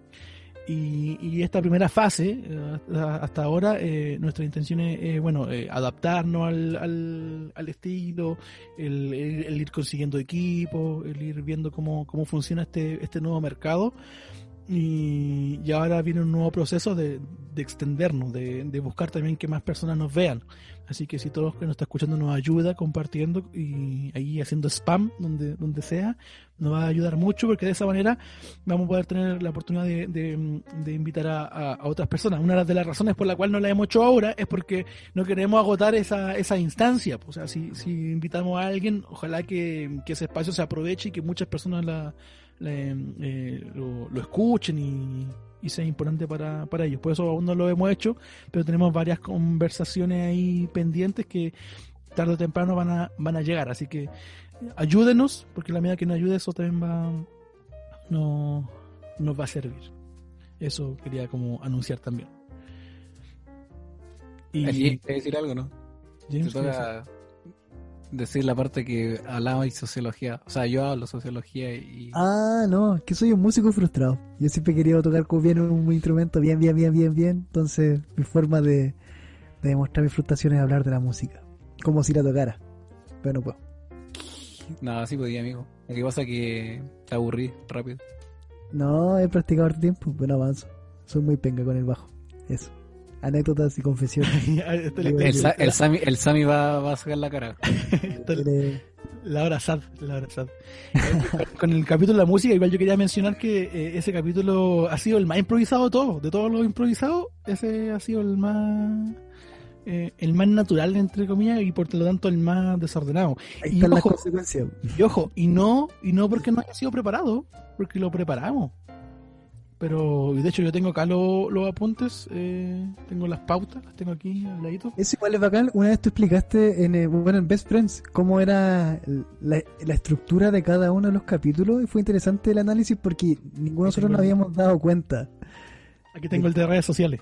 y, y esta primera fase, eh, hasta- ahora, eh, nuestra intención es, eh, bueno, eh, adaptarnos al, al, al estilo, el, el- el ir consiguiendo equipos, el ir viendo cómo, cómo funciona este, este nuevo mercado. Y, y ahora viene un nuevo proceso de, de extendernos, de, de buscar también que más personas nos vean. Así que si todos los que nos está escuchando nos ayuda compartiendo y ahí haciendo spam donde, donde sea, nos va a ayudar mucho porque de esa manera vamos a poder tener la oportunidad de, de- invitar a, a- otras personas. Una de las razones por la cual no la hemos hecho ahora es porque no queremos agotar esa, esa instancia. O sea, si, si invitamos a alguien, ojalá que, que ese espacio se aproveche y que muchas personas la, eh, lo, lo escuchen y, y sea importante para, para ellos. Por eso aún no lo hemos hecho, pero tenemos varias conversaciones ahí pendientes que tarde o temprano van a, van a llegar. Así que ayúdenos, porque la medida que nos ayude eso también va no, nos va a servir. Eso quería como anunciar también. Y decir algo, ¿no? James, decir la parte que hablaba de sociología. O sea, yo hablo sociología y... Ah, no, que soy un músico frustrado. Yo siempre he querido tocar como bien un instrumento, bien, bien, bien, bien, bien. Entonces, mi forma de, de demostrar mi frustración es hablar de la música. Como si la tocara. Pero no puedo. Nada, sí podía, amigo. Lo que pasa es que te aburrí rápido. No, he practicado harto tiempo, pero no avanzo. Soy muy penca con el bajo. Eso. Anécdotas y confesiones. (laughs) Este le- El Sa- el el va, va a sacar la cara. (laughs) le- La hora sad, la hora sad. Eh, Con el capítulo de la música, igual yo quería mencionar que eh, ese capítulo ha sido el más improvisado de todos. De todos los improvisados, ese ha sido el más eh, el más natural, entre comillas, y por lo tanto el más desordenado. Ahí Y las ojo, consecuencias. y ojo, y no, y no porque no haya sido preparado, porque lo preparamos. Pero, y de hecho, yo tengo acá lo- los apuntes, eh, tengo las pautas, las tengo aquí al ladito. Eso igual es bacán. Una vez tú explicaste en, eh, bueno, en Best Friends cómo era la, la estructura de cada uno de los capítulos y fue interesante el análisis porque ninguno de nosotros nos habíamos dado cuenta. Aquí tengo el de redes sociales.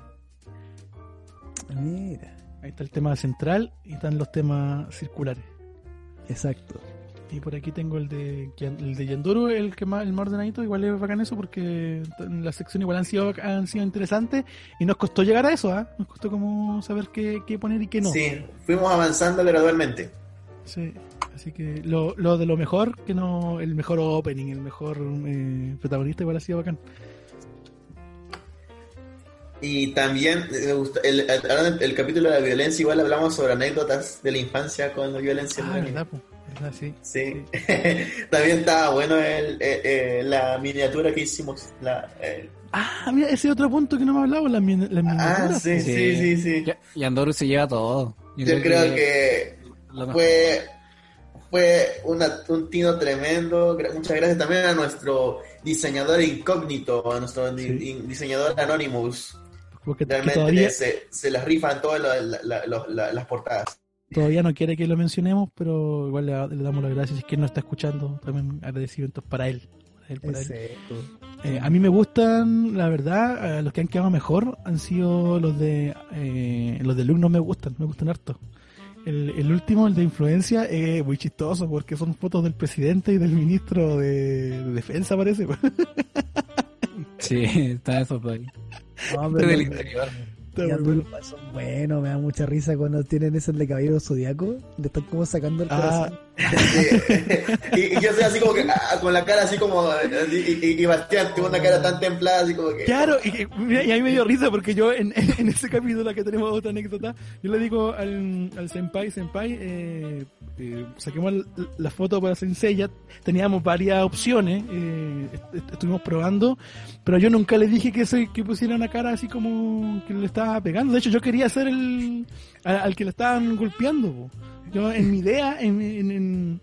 Mira, Ahí está el tema central y están los temas circulares. exacto. Y por aquí tengo el de el de Yanduru, el que más, el más ordenadito, igual es bacán eso porque en la sección igual han sido han sido interesantes y nos costó llegar a eso, ¿ah? Nos costó como saber qué, qué poner y qué no. Sí, fuimos avanzando gradualmente. Sí, así que lo, lo de lo mejor, que no el mejor opening, el mejor eh, protagonista igual ha sido bacán. Y también eh, el, el, el- capítulo de la violencia, igual hablamos sobre anécdotas de la infancia con la violencia. en Ah, verdad, verdad, sí. Sí, (laughs) también estaba bueno el, eh, eh, la miniatura que hicimos. La, eh, Ah, mira, ese otro punto que no me hablaba, las min- las ah, miniaturas. sí, sí, sí, sí. Ya- Y Andoru se lleva todo. Yo creo que fue, fue una- un tino tremendo. Muchas gracias también a nuestro diseñador incógnito, a nuestro di- Sí. in- diseñador Anonymous. Porque que Realmente todavía, se, se las rifan todas la- la- la- la- las portadas. Todavía no quiere que lo mencionemos, pero igual le, le damos las gracias. Si es que él no está escuchando, también agradecimientos para él. Para él, para él. Eh, a mí me gustan, la verdad, eh, los que han quedado mejor han sido los de eh, los de Luke no me gustan, me gustan harto. El, el último, el de influencia, es muy chistoso porque son fotos del presidente y del ministro de, de defensa, parece. (laughs) Sí, está eso por ahí. No, pero del interior. Está ya bueno. son buenos, me da mucha risa cuando tienen ese de caballero zodiaco, le están como sacando el Ah, corazón. (laughs) y, yo soy así como que ah, con la cara así como y, y, y Bastián tuvo una cara tan templada así como que Claro, y, mira, y a mí me dio risa porque yo en, en ese capítulo que tenemos otra anécdota, yo le digo al, al senpai, senpai, eh, eh, saquemos l- la foto para Sensei, teníamos varias opciones, eh, est- est- estuvimos probando, pero yo nunca le dije que, se, que pusiera una cara así como que le estaba pegando, de hecho yo quería ser el a- al que le estaban golpeando. Yo en mi idea, en, en- en-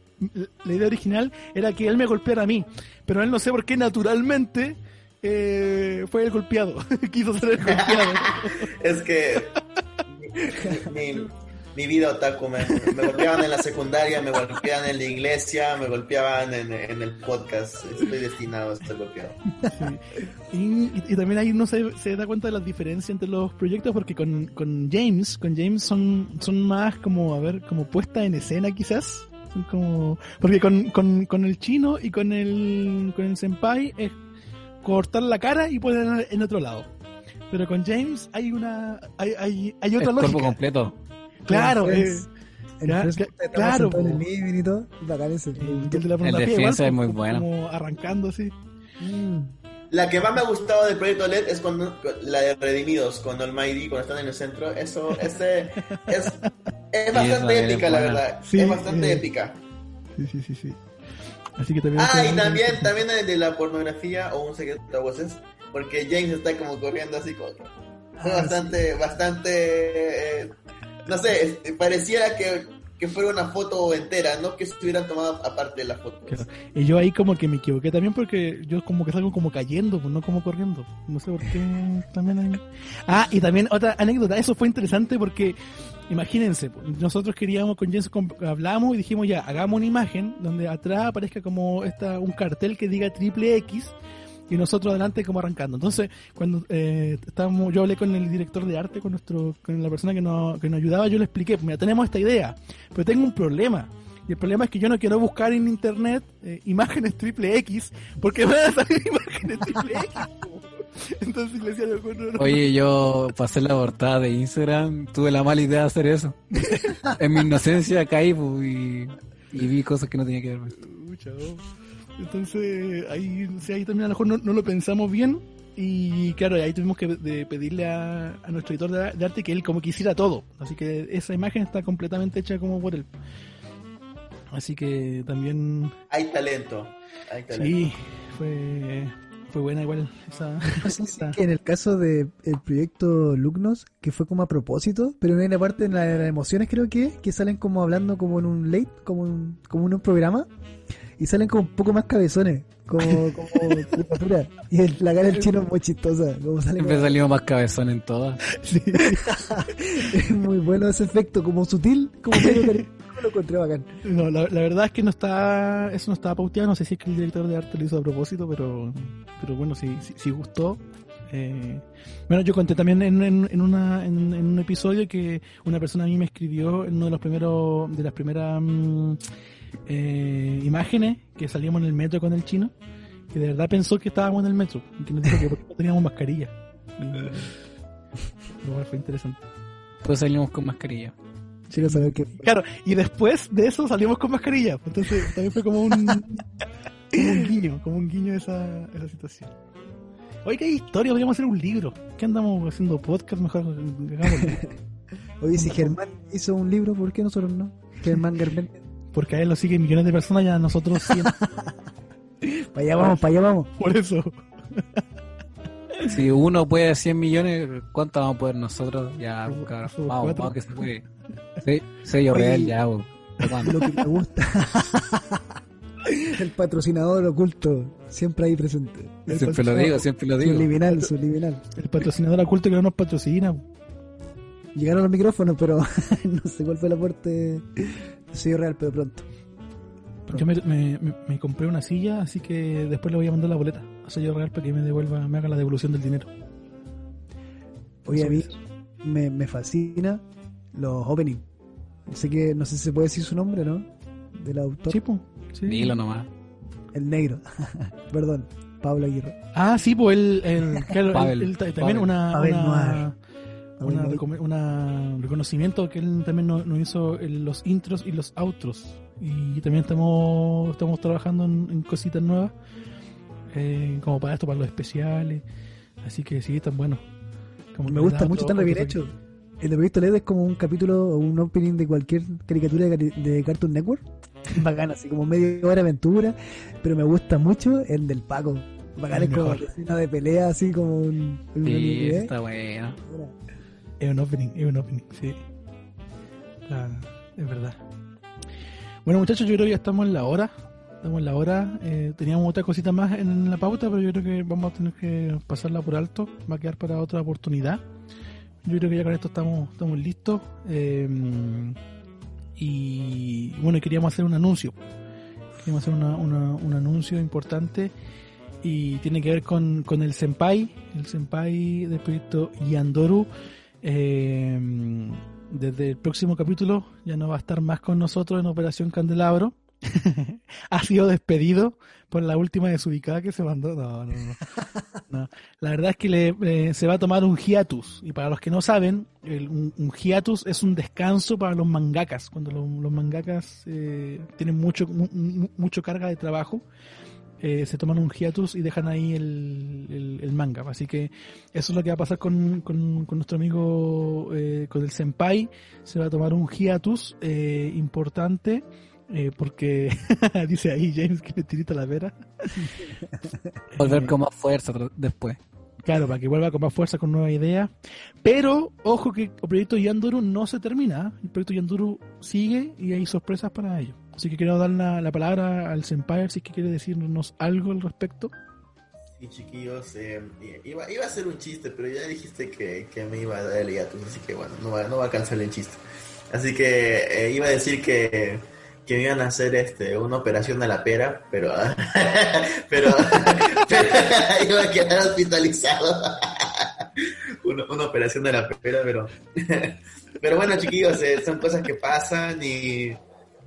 la idea original era que él me golpeara a mí, pero él no sé por qué naturalmente eh, fue el golpeado, (laughs) quiso ser el golpeado. (laughs) es que (laughs) mi, mi- vida otaku me, me golpeaban en la secundaria, me golpeaban en la iglesia, me golpeaban en, en el podcast. Estoy destinado a estar golpeado. Sí. Y, también ahí uno se, se da cuenta de las diferencias entre los proyectos porque con, con James, con James son, son más como, a ver, como puesta en escena quizás. Son como, porque con, con, con el chino y con el, con el senpai es cortar la cara y poner en otro lado. Pero con James hay una, hay, hay, hay El otra cuerpo lógica. completo. Claro, estamos claro, en el po. living y todo, bacán ese. el, el de la El defensa igual, es muy bueno. Como arrancando así. Mm. La que más me ha gustado del proyecto LED es cuando la de Redimidos con Almighty, cuando están en el centro. Eso, ese, (laughs) es, es bastante es épica, la verdad. Sí, es bastante eh. épica. Sí, sí, sí, sí. Así que también. Ah, y también, también el de la pornografía o un secreto de voces, porque James está como corriendo así como... Fue Ah, bastante, bastante... eh, no sé, es- pareciera que, que fuera una foto entera, no que estuvieran tomado aparte de la foto. Y yo ahí como que me equivoqué también porque yo como que salgo como cayendo, pues no como corriendo. No sé por qué también hay... Ah, y también otra anécdota, eso fue interesante porque imagínense, pues, nosotros queríamos con Jens hablamos y dijimos ya, hagamos una imagen donde atrás aparezca como esta un cartel que diga triple X y nosotros adelante como arrancando. Entonces, cuando eh, estábamos, yo hablé con el director de arte, con nuestro, con la persona que nos, que nos ayudaba, yo le expliqué, mira, tenemos esta idea, pero tengo un problema. Y el problema es que yo no quiero buscar en internet eh, imágenes triple X, porque van a salir (laughs) imágenes triple X. (laughs) Entonces le decía, no, no, no. Oye, yo pasé la portada de Instagram, tuve la mala idea de hacer eso. (laughs) en mi inocencia caí pues, y, y vi cosas que no tenía que ver. Entonces, ahí, ahí también a lo mejor no, no lo pensamos bien. Y claro, ahí tuvimos que de- pedirle a, a nuestro editor de, de arte que él como que hiciera todo. Así que esa imagen está completamente hecha como por él. Así que también, Hay talento, hay talento. sí, fue, fue buena igual esa. No sé si esa- que en el caso del proyecto Lugnos, que fue como a propósito, pero parte en la de las emociones creo que, que salen como hablando como en un late, como, un, como en un programa, y salen como un poco más cabezones, como, como (laughs) caricatura. Y el- la cara del chino es muy chistosa, como sale Siempre como- salimos más cabezón en todas. (laughs) Sí. es muy bueno ese efecto, como sutil, como medio lo encontré bacán. No, la, la verdad es que no está, eso no estaba pauteado, no sé si es que el director de arte lo hizo a propósito, pero, pero bueno, si, si, si gustó. eh, bueno, yo conté también en, en, en una, en, en un episodio que una persona a mí me escribió en uno de los primeros, de las primeras mm, eh, imágenes que salíamos en el metro con el chino, que de verdad pensó que estábamos en el metro, y que nos dijo que por qué no teníamos mascarilla. Cual fue interesante. Pues salimos con mascarilla. Quiero saber qué. Claro, y después de eso salimos con mascarilla. Entonces también fue como un, como un guiño, como un guiño esa, esa situación. Oye, qué historia, podríamos hacer un libro. ¿Qué andamos haciendo podcast? Mejor. (laughs) Oye, si Germán hizo un libro, ¿por qué nosotros no? Germán Garmendia. Porque a él lo siguen millones de personas y a nosotros 100. (laughs) Para allá vamos, para allá vamos. Por eso. Si uno puede 100 millones, ¿cuánto vamos a poder nosotros? Ya, cabrón, vamos, cuatro. vamos que se puede. Sí, sello Oye, real ya. ¿Cuándo? Lo que me gusta. (laughs) El patrocinador oculto, siempre ahí presente. El Siempre lo digo, siempre lo digo. Subliminal, subliminal. El patrocinador oculto que no nos patrocina. Llegaron los micrófonos, pero (laughs) no sé cuál fue el aporte sello real, pero pronto. Yo me, me, me- me compré una silla, así que después le voy a mandar la boleta a sello real para que me devuelva, me haga la devolución del dinero. Oye, a mí me, me fascina los openings. Sé que no sé si se puede decir su nombre, ¿no? Del autor. Sí, po, sí. Dilo nomás. El negro. (laughs) Perdón, Pablo Aguirre. Ah, sí, pues él, ta- también Pavel. una, Pavel una, una, una reconocimiento que él también nos, nos hizo en los intros y los outros. Y también estamos, estamos trabajando en, en cositas nuevas, eh, como para esto, para los especiales. Así que sí, tan bueno. Como Me gusta mucho, tan bien hecho. El de Proyecto LED es como un capítulo o un opening de cualquier caricatura de, de Cartoon Network. (laughs) Bacán, así como media hora de aventura. Pero me gusta mucho el del Paco. Bacán, El es como escena de pelea, así como un. un Sí, está bueno. Es un opening, es un opening, sí. Es verdad. Bueno, muchachos, yo creo que ya estamos en la hora. Estamos en la hora. Eh, teníamos otra cosita más en la pauta, pero yo creo que vamos a tener que pasarla por alto. Va a quedar para otra oportunidad. Yo creo que ya con esto estamos, estamos listos. Eh, y bueno, queríamos hacer un anuncio. Queríamos hacer un anuncio importante y tiene que ver con, con el Senpai, el Senpai del proyecto Yandoru. Eh, desde el próximo capítulo ya no va a estar más con nosotros en Operación Candelabro. (laughs) ha sido despedido por la última desubicada que se mandó. No, no, no. La verdad es que le, eh, se va a tomar un hiatus. Y para los que no saben, el- un, un hiatus es un descanso para los mangakas. Cuando los, mangakas eh, tienen mucho, mu- mu- mucho carga de trabajo, eh, se toman un hiatus y dejan ahí el, el- el manga. Así que eso es lo que va a pasar con, con- con nuestro amigo, eh, con el senpai. Se va a tomar un hiatus eh, importante. porque (laughs) dice ahí James que le tirita la vera. (laughs) Volver con más fuerza después. Claro, para que vuelva con más fuerza, con nuevas ideas. Pero, ojo que el proyecto Yanduru no se termina. El proyecto Yanduru sigue y hay sorpresas para ello. Así que quiero dar la, la palabra al Senpai, si es que quiere decirnos algo al respecto. Sí, chiquillos, eh, iba, iba a hacer un chiste, pero ya dijiste que, que me iba a dar el hiatus, así que bueno, no va, no va a alcanzar el chiste. Así que eh, iba a decir que, que me iban a hacer este una operación a la pera, pero (laughs) pero, (laughs) pero (laughs) iba a quedar hospitalizado. una, una operación a la pera, pero pero bueno, chiquillos, eh, son cosas que pasan y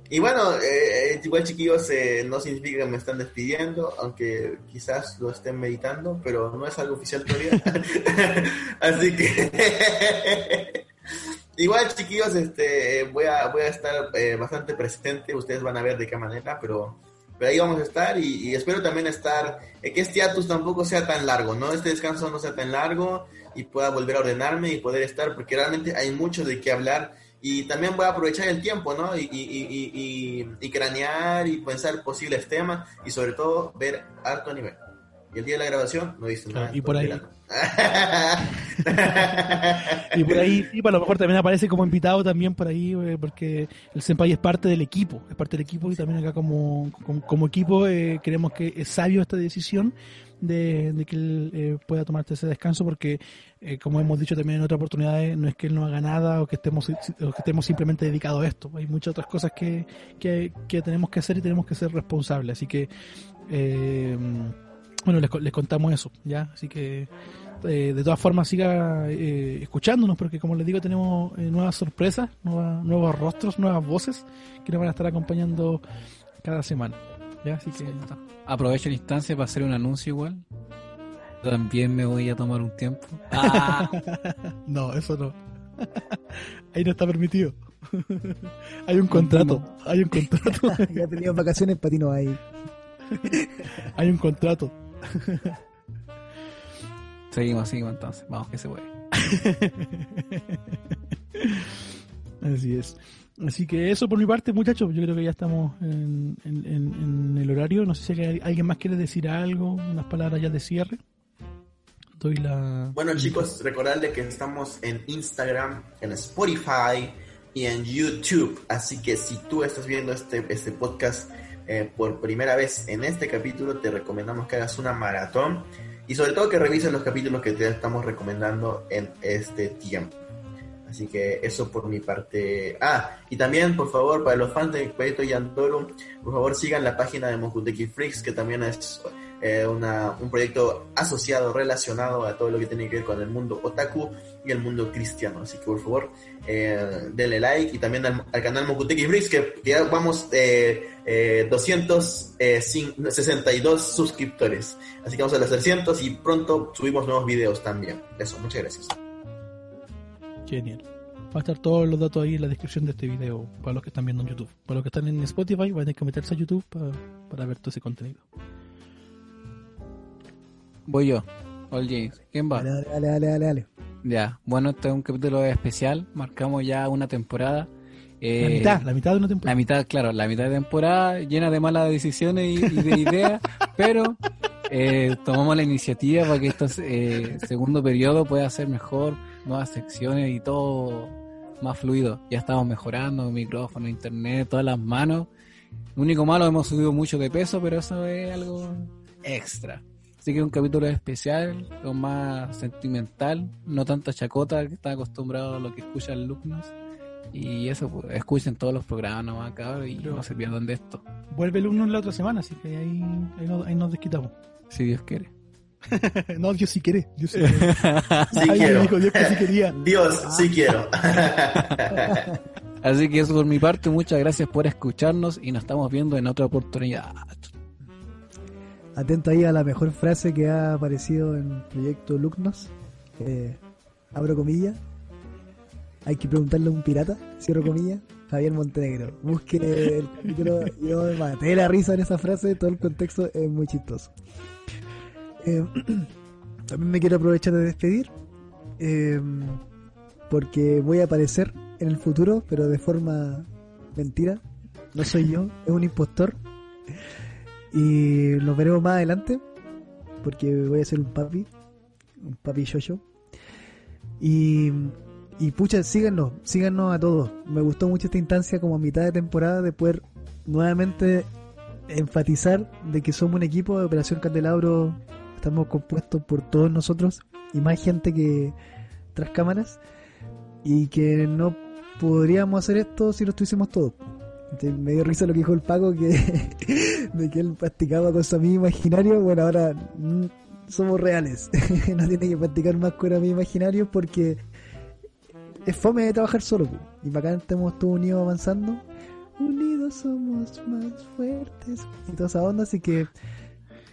y bueno, eh, igual chiquillos, eh, no significa que me están despidiendo, aunque quizás lo estén meditando, pero no es algo oficial todavía. (laughs) Así que (laughs) igual chiquillos, este, voy a voy a estar eh, bastante presente. Ustedes van a ver de qué manera, pero pero ahí vamos a estar y, y espero también estar eh, que este hiatus tampoco sea tan largo, no este descanso no sea tan largo y pueda volver a ordenarme y poder estar, porque realmente hay mucho de qué hablar y también voy a aprovechar el tiempo, ¿no? Y, y, y, y, cranear y pensar posibles temas y sobre todo ver alto nivel. Y el día de la grabación no hice Claro, nada. y por ahí-. (laughs) Y por ahí, y a lo mejor también aparece como invitado también por ahí, eh, porque el Senpai es parte del equipo, es parte del equipo y también acá como, como, como equipo eh, creemos que es sabio esta decisión de, de que él eh, pueda tomarte ese descanso porque, eh, como hemos dicho también en otras oportunidades, no es que él no haga nada o que estemos, o que estemos simplemente dedicados a esto, hay muchas otras cosas que, que, tenemos que hacer y tenemos que ser responsables, así que... Eh, bueno, les, les contamos eso, ¿ya? Así que eh, de todas formas siga eh, escuchándonos porque como les digo tenemos eh, nuevas sorpresas, nueva- nuevos rostros, nuevas voces que nos van a estar acompañando cada semana. ¿Ya? Así que Aprovecho la instancia para hacer un anuncio igual. También me voy a tomar un tiempo. Ah, (laughs) no, eso no. (laughs) Ahí no está permitido. (laughs) hay un contrato, hay un contrato, ya teníamos vacaciones para ti no hay. hay un contrato. seguimos, seguimos entonces. Vamos que se puede. Así es. Así que eso por mi parte, muchachos. Yo creo que ya estamos en, el horario. No sé si alguien más quiere decir algo, unas palabras ya de cierre. Doy la. Bueno chicos, recordarles que estamos en Instagram, en Spotify y en YouTube. Así que si tú estás viendo este, este podcast eh, por primera vez en este capítulo, te recomendamos que hagas una maratón y sobre todo que revises los capítulos que te estamos recomendando en este tiempo. Así que eso por mi parte. Ah, y también, por favor, para los fans de Proyecto Yandoro, por favor sigan la página de Mokuteki Freaks, que también es eh, una, un proyecto asociado, relacionado a todo lo que tiene que ver con el mundo otaku y el mundo cristiano. Así que por favor, eh, denle like y también al, al canal Mokuteki Freaks, que, ya vamos eh, eh, 262 suscriptores. Así que vamos a los 300 y pronto subimos nuevos videos también. Eso, muchas gracias. Genial. Va a estar todos los datos ahí en la descripción de este video para los que están viendo en YouTube. Para los que están en Spotify, van a tener que meterse a YouTube para, para ver todo ese contenido. Voy yo. All James. ¿Quién va? Dale, dale, dale, dale, dale. Ya. Bueno, este es un capítulo especial. Marcamos ya una temporada. Eh, la mitad, la mitad de una temporada. La mitad, claro, la mitad de temporada llena de malas decisiones y, y de ideas, (laughs) pero eh, tomamos la iniciativa para que este segundo periodo pueda ser mejor, nuevas secciones y todo más fluido. Ya estamos mejorando, micrófono, internet, todas las manos. Lo único malo, hemos subido mucho de peso, pero eso es algo extra. Así que un capítulo especial, lo más sentimental, no tanta chacota que está acostumbrado a lo que escucha el Lugnos. Y eso, pues, escuchen todos los programas cabrón, y Pero- no se pierdan de esto, Vuelve el uno la otra semana, así que ahí, ahí, nos, ahí nos desquitamos. si Dios quiere. (laughs) no, Dios sí quiere. Dios sí quiere. (laughs) Sí Ay, quiero. dijo Dios que sí quería. (laughs) Dios, sí quiero. Así que eso por mi parte, muchas gracias por escucharnos y nos estamos viendo en otra oportunidad. Atento ahí a la mejor frase que ha aparecido en Proyecto Lugnos. Eh, abro comillas. Hay que preguntarle a un pirata, cierro comillas. Javier Montenegro. Busque el capítulo. Yo me maté la risa en esa frase. Todo el contexto es muy chistoso. Eh, (clears throat) también me quiero aprovechar de despedir. eh, porque voy a aparecer en el futuro, pero de forma mentira. No soy yo, (laughs) es un impostor. Y los veremos más adelante. Porque voy a ser un papi. Un papi yo Y, y pucha, síganos, síganos a todos. Me gustó mucho esta instancia como a mitad de temporada de poder nuevamente enfatizar de que somos un equipo de Operación Candelabro. Estamos compuestos por todos nosotros y más gente que tras cámaras. Y que no podríamos hacer esto si lo estuviésemos todos. Me dio risa lo que dijo el Paco que (laughs) de que él practicaba con su amigo imaginario. Bueno, ahora somos reales. (laughs) no tiene que practicar más con amigos imaginarios porque es fome de trabajar solo. Y para acá estamos todos unidos avanzando. Unidos somos más fuertes. Y toda esa onda, así que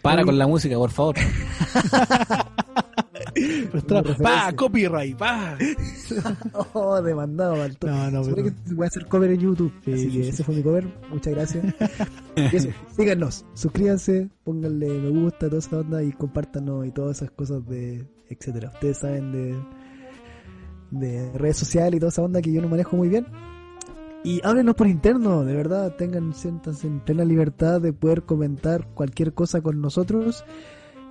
Para con la música, por favor. (laughs) Pa, copyright, pa. (laughs) Oh, demandado, Balto. No, no, pero- que voy a hacer cover en YouTube. Sí, así sí, que sí, ese fue mi cover. Muchas gracias. Y eso, (laughs) síganos, suscríbanse, pónganle me gusta, toda esa onda y compártanos y todas esas cosas de etcétera. Ustedes saben de, de redes sociales y toda esa onda que yo no manejo muy bien. Y háblenos por interno, de verdad, tengan, siéntanse en plena libertad de poder comentar cualquier cosa con nosotros.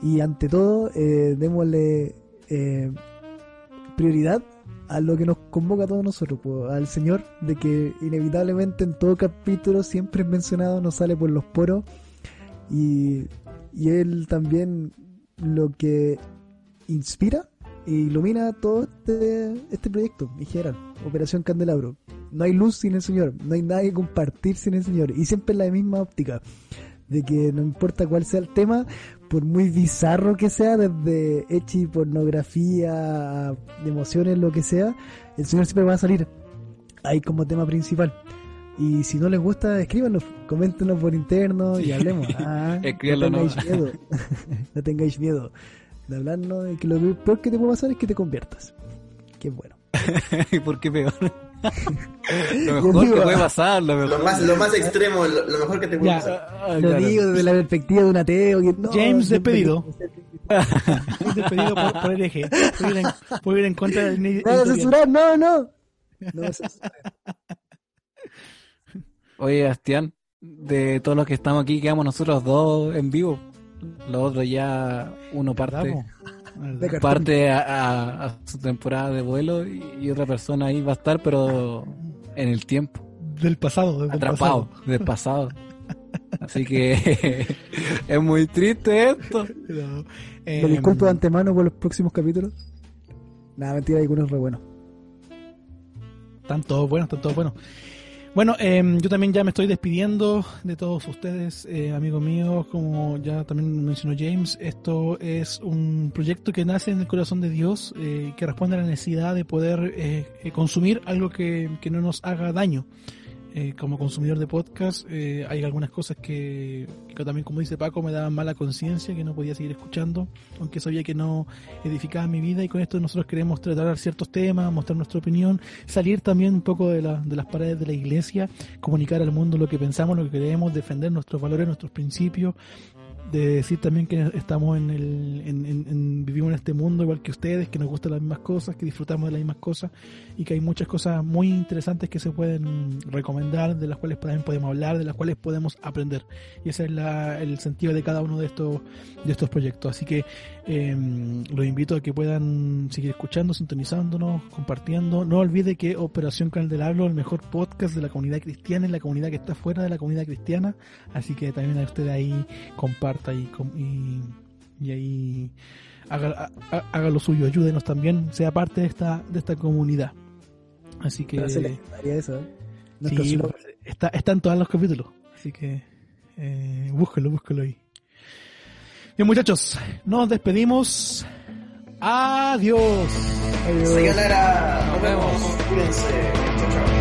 Y ante todo, eh, démosle eh, prioridad a lo que nos convoca a todos nosotros, pues, al Señor, de que inevitablemente en todo capítulo siempre es mencionado, nos sale por los poros. Y, y Él también lo que inspira e ilumina todo este, este proyecto en general, Operación Candelabro. No hay luz sin el Señor, no hay nada que compartir sin el Señor. Y siempre en la misma óptica, de que no importa cuál sea el tema, por muy bizarro que sea, desde hechi, pornografía, emociones, lo que sea, el Señor siempre va a salir ahí como tema principal. Y si no les gusta, escríbanos, coméntenos por interno y hablemos. (laughs) Ah, no Escríbanlo, no. tengáis miedo. (laughs) no tengáis miedo de hablarnos. Que lo peor que te puede pasar es que te conviertas. Que bueno. (laughs) ¿Y por qué peor? Lo mejor que puede pasar, lo mejor. Lo más, lo más extremo, lo, lo mejor que te puede Ya, pasar. Ah, Lo claro. digo desde la perspectiva de un ateo. Que, no, James despedido. Despedido por, por hereje, por ir en, por ir en contra del No, editorial. censurar, no, no. No. Oye, Bastián, de todos los que estamos aquí, quedamos nosotros dos en vivo. Los otros ya, uno parte. Parte a, a- a su temporada de vuelo y, y otra persona ahí va a estar, pero en el tiempo, Del pasado, del atrapado, pasado. del pasado. (laughs) Así que (laughs) es muy triste esto. Em, disculpo de antemano por los próximos capítulos. Nada, mentira, hay algunos re buenos. Están todos buenos, están todos buenos. Bueno, em, yo también ya me estoy despidiendo de todos ustedes, eh, amigos míos, como ya también mencionó James, esto es un proyecto que nace en el corazón de Dios, eh, que responde a la necesidad de poder eh, eh, consumir algo que, que no nos haga daño. Eh, como consumidor de podcast, eh, hay algunas cosas que, también, como dice Paco, me daban mala conciencia, que no podía seguir escuchando, aunque sabía que no edificaba mi vida y con esto nosotros queremos tratar ciertos temas, mostrar nuestra opinión, salir también un poco de, la- de las paredes de la iglesia, comunicar al mundo lo que pensamos, lo que queremos, defender nuestros valores, nuestros principios, de decir también que estamos en el, en, en- en- vivimos en este mundo igual que ustedes, que nos gustan las mismas cosas, que disfrutamos de las mismas cosas y que hay muchas cosas muy interesantes que se pueden recomendar, de las cuales también podemos hablar, de las cuales podemos aprender. Y ese es la- el sentido de cada uno de estos, de estos proyectos. Así que eh, los invito a que puedan seguir escuchando, sintonizándonos, compartiendo. No olvide que Operación Candelabro, el mejor podcast de la comunidad cristiana, es la comunidad que está fuera de la comunidad cristiana. Así que también a usted ahí comparta y, y, y ahí haga, ha- haga lo suyo, ayúdenos también, sea parte de esta, de esta comunidad. Así que legendaria esa, ¿eh? Sí, está, está en todos los capítulos. Así que eh, búsquelo, búsquelo ahí. Bien muchachos, nos despedimos. Adiós. Adiós. Sayonara. Nos vemos. vemos. Cuídense. Chao, chao.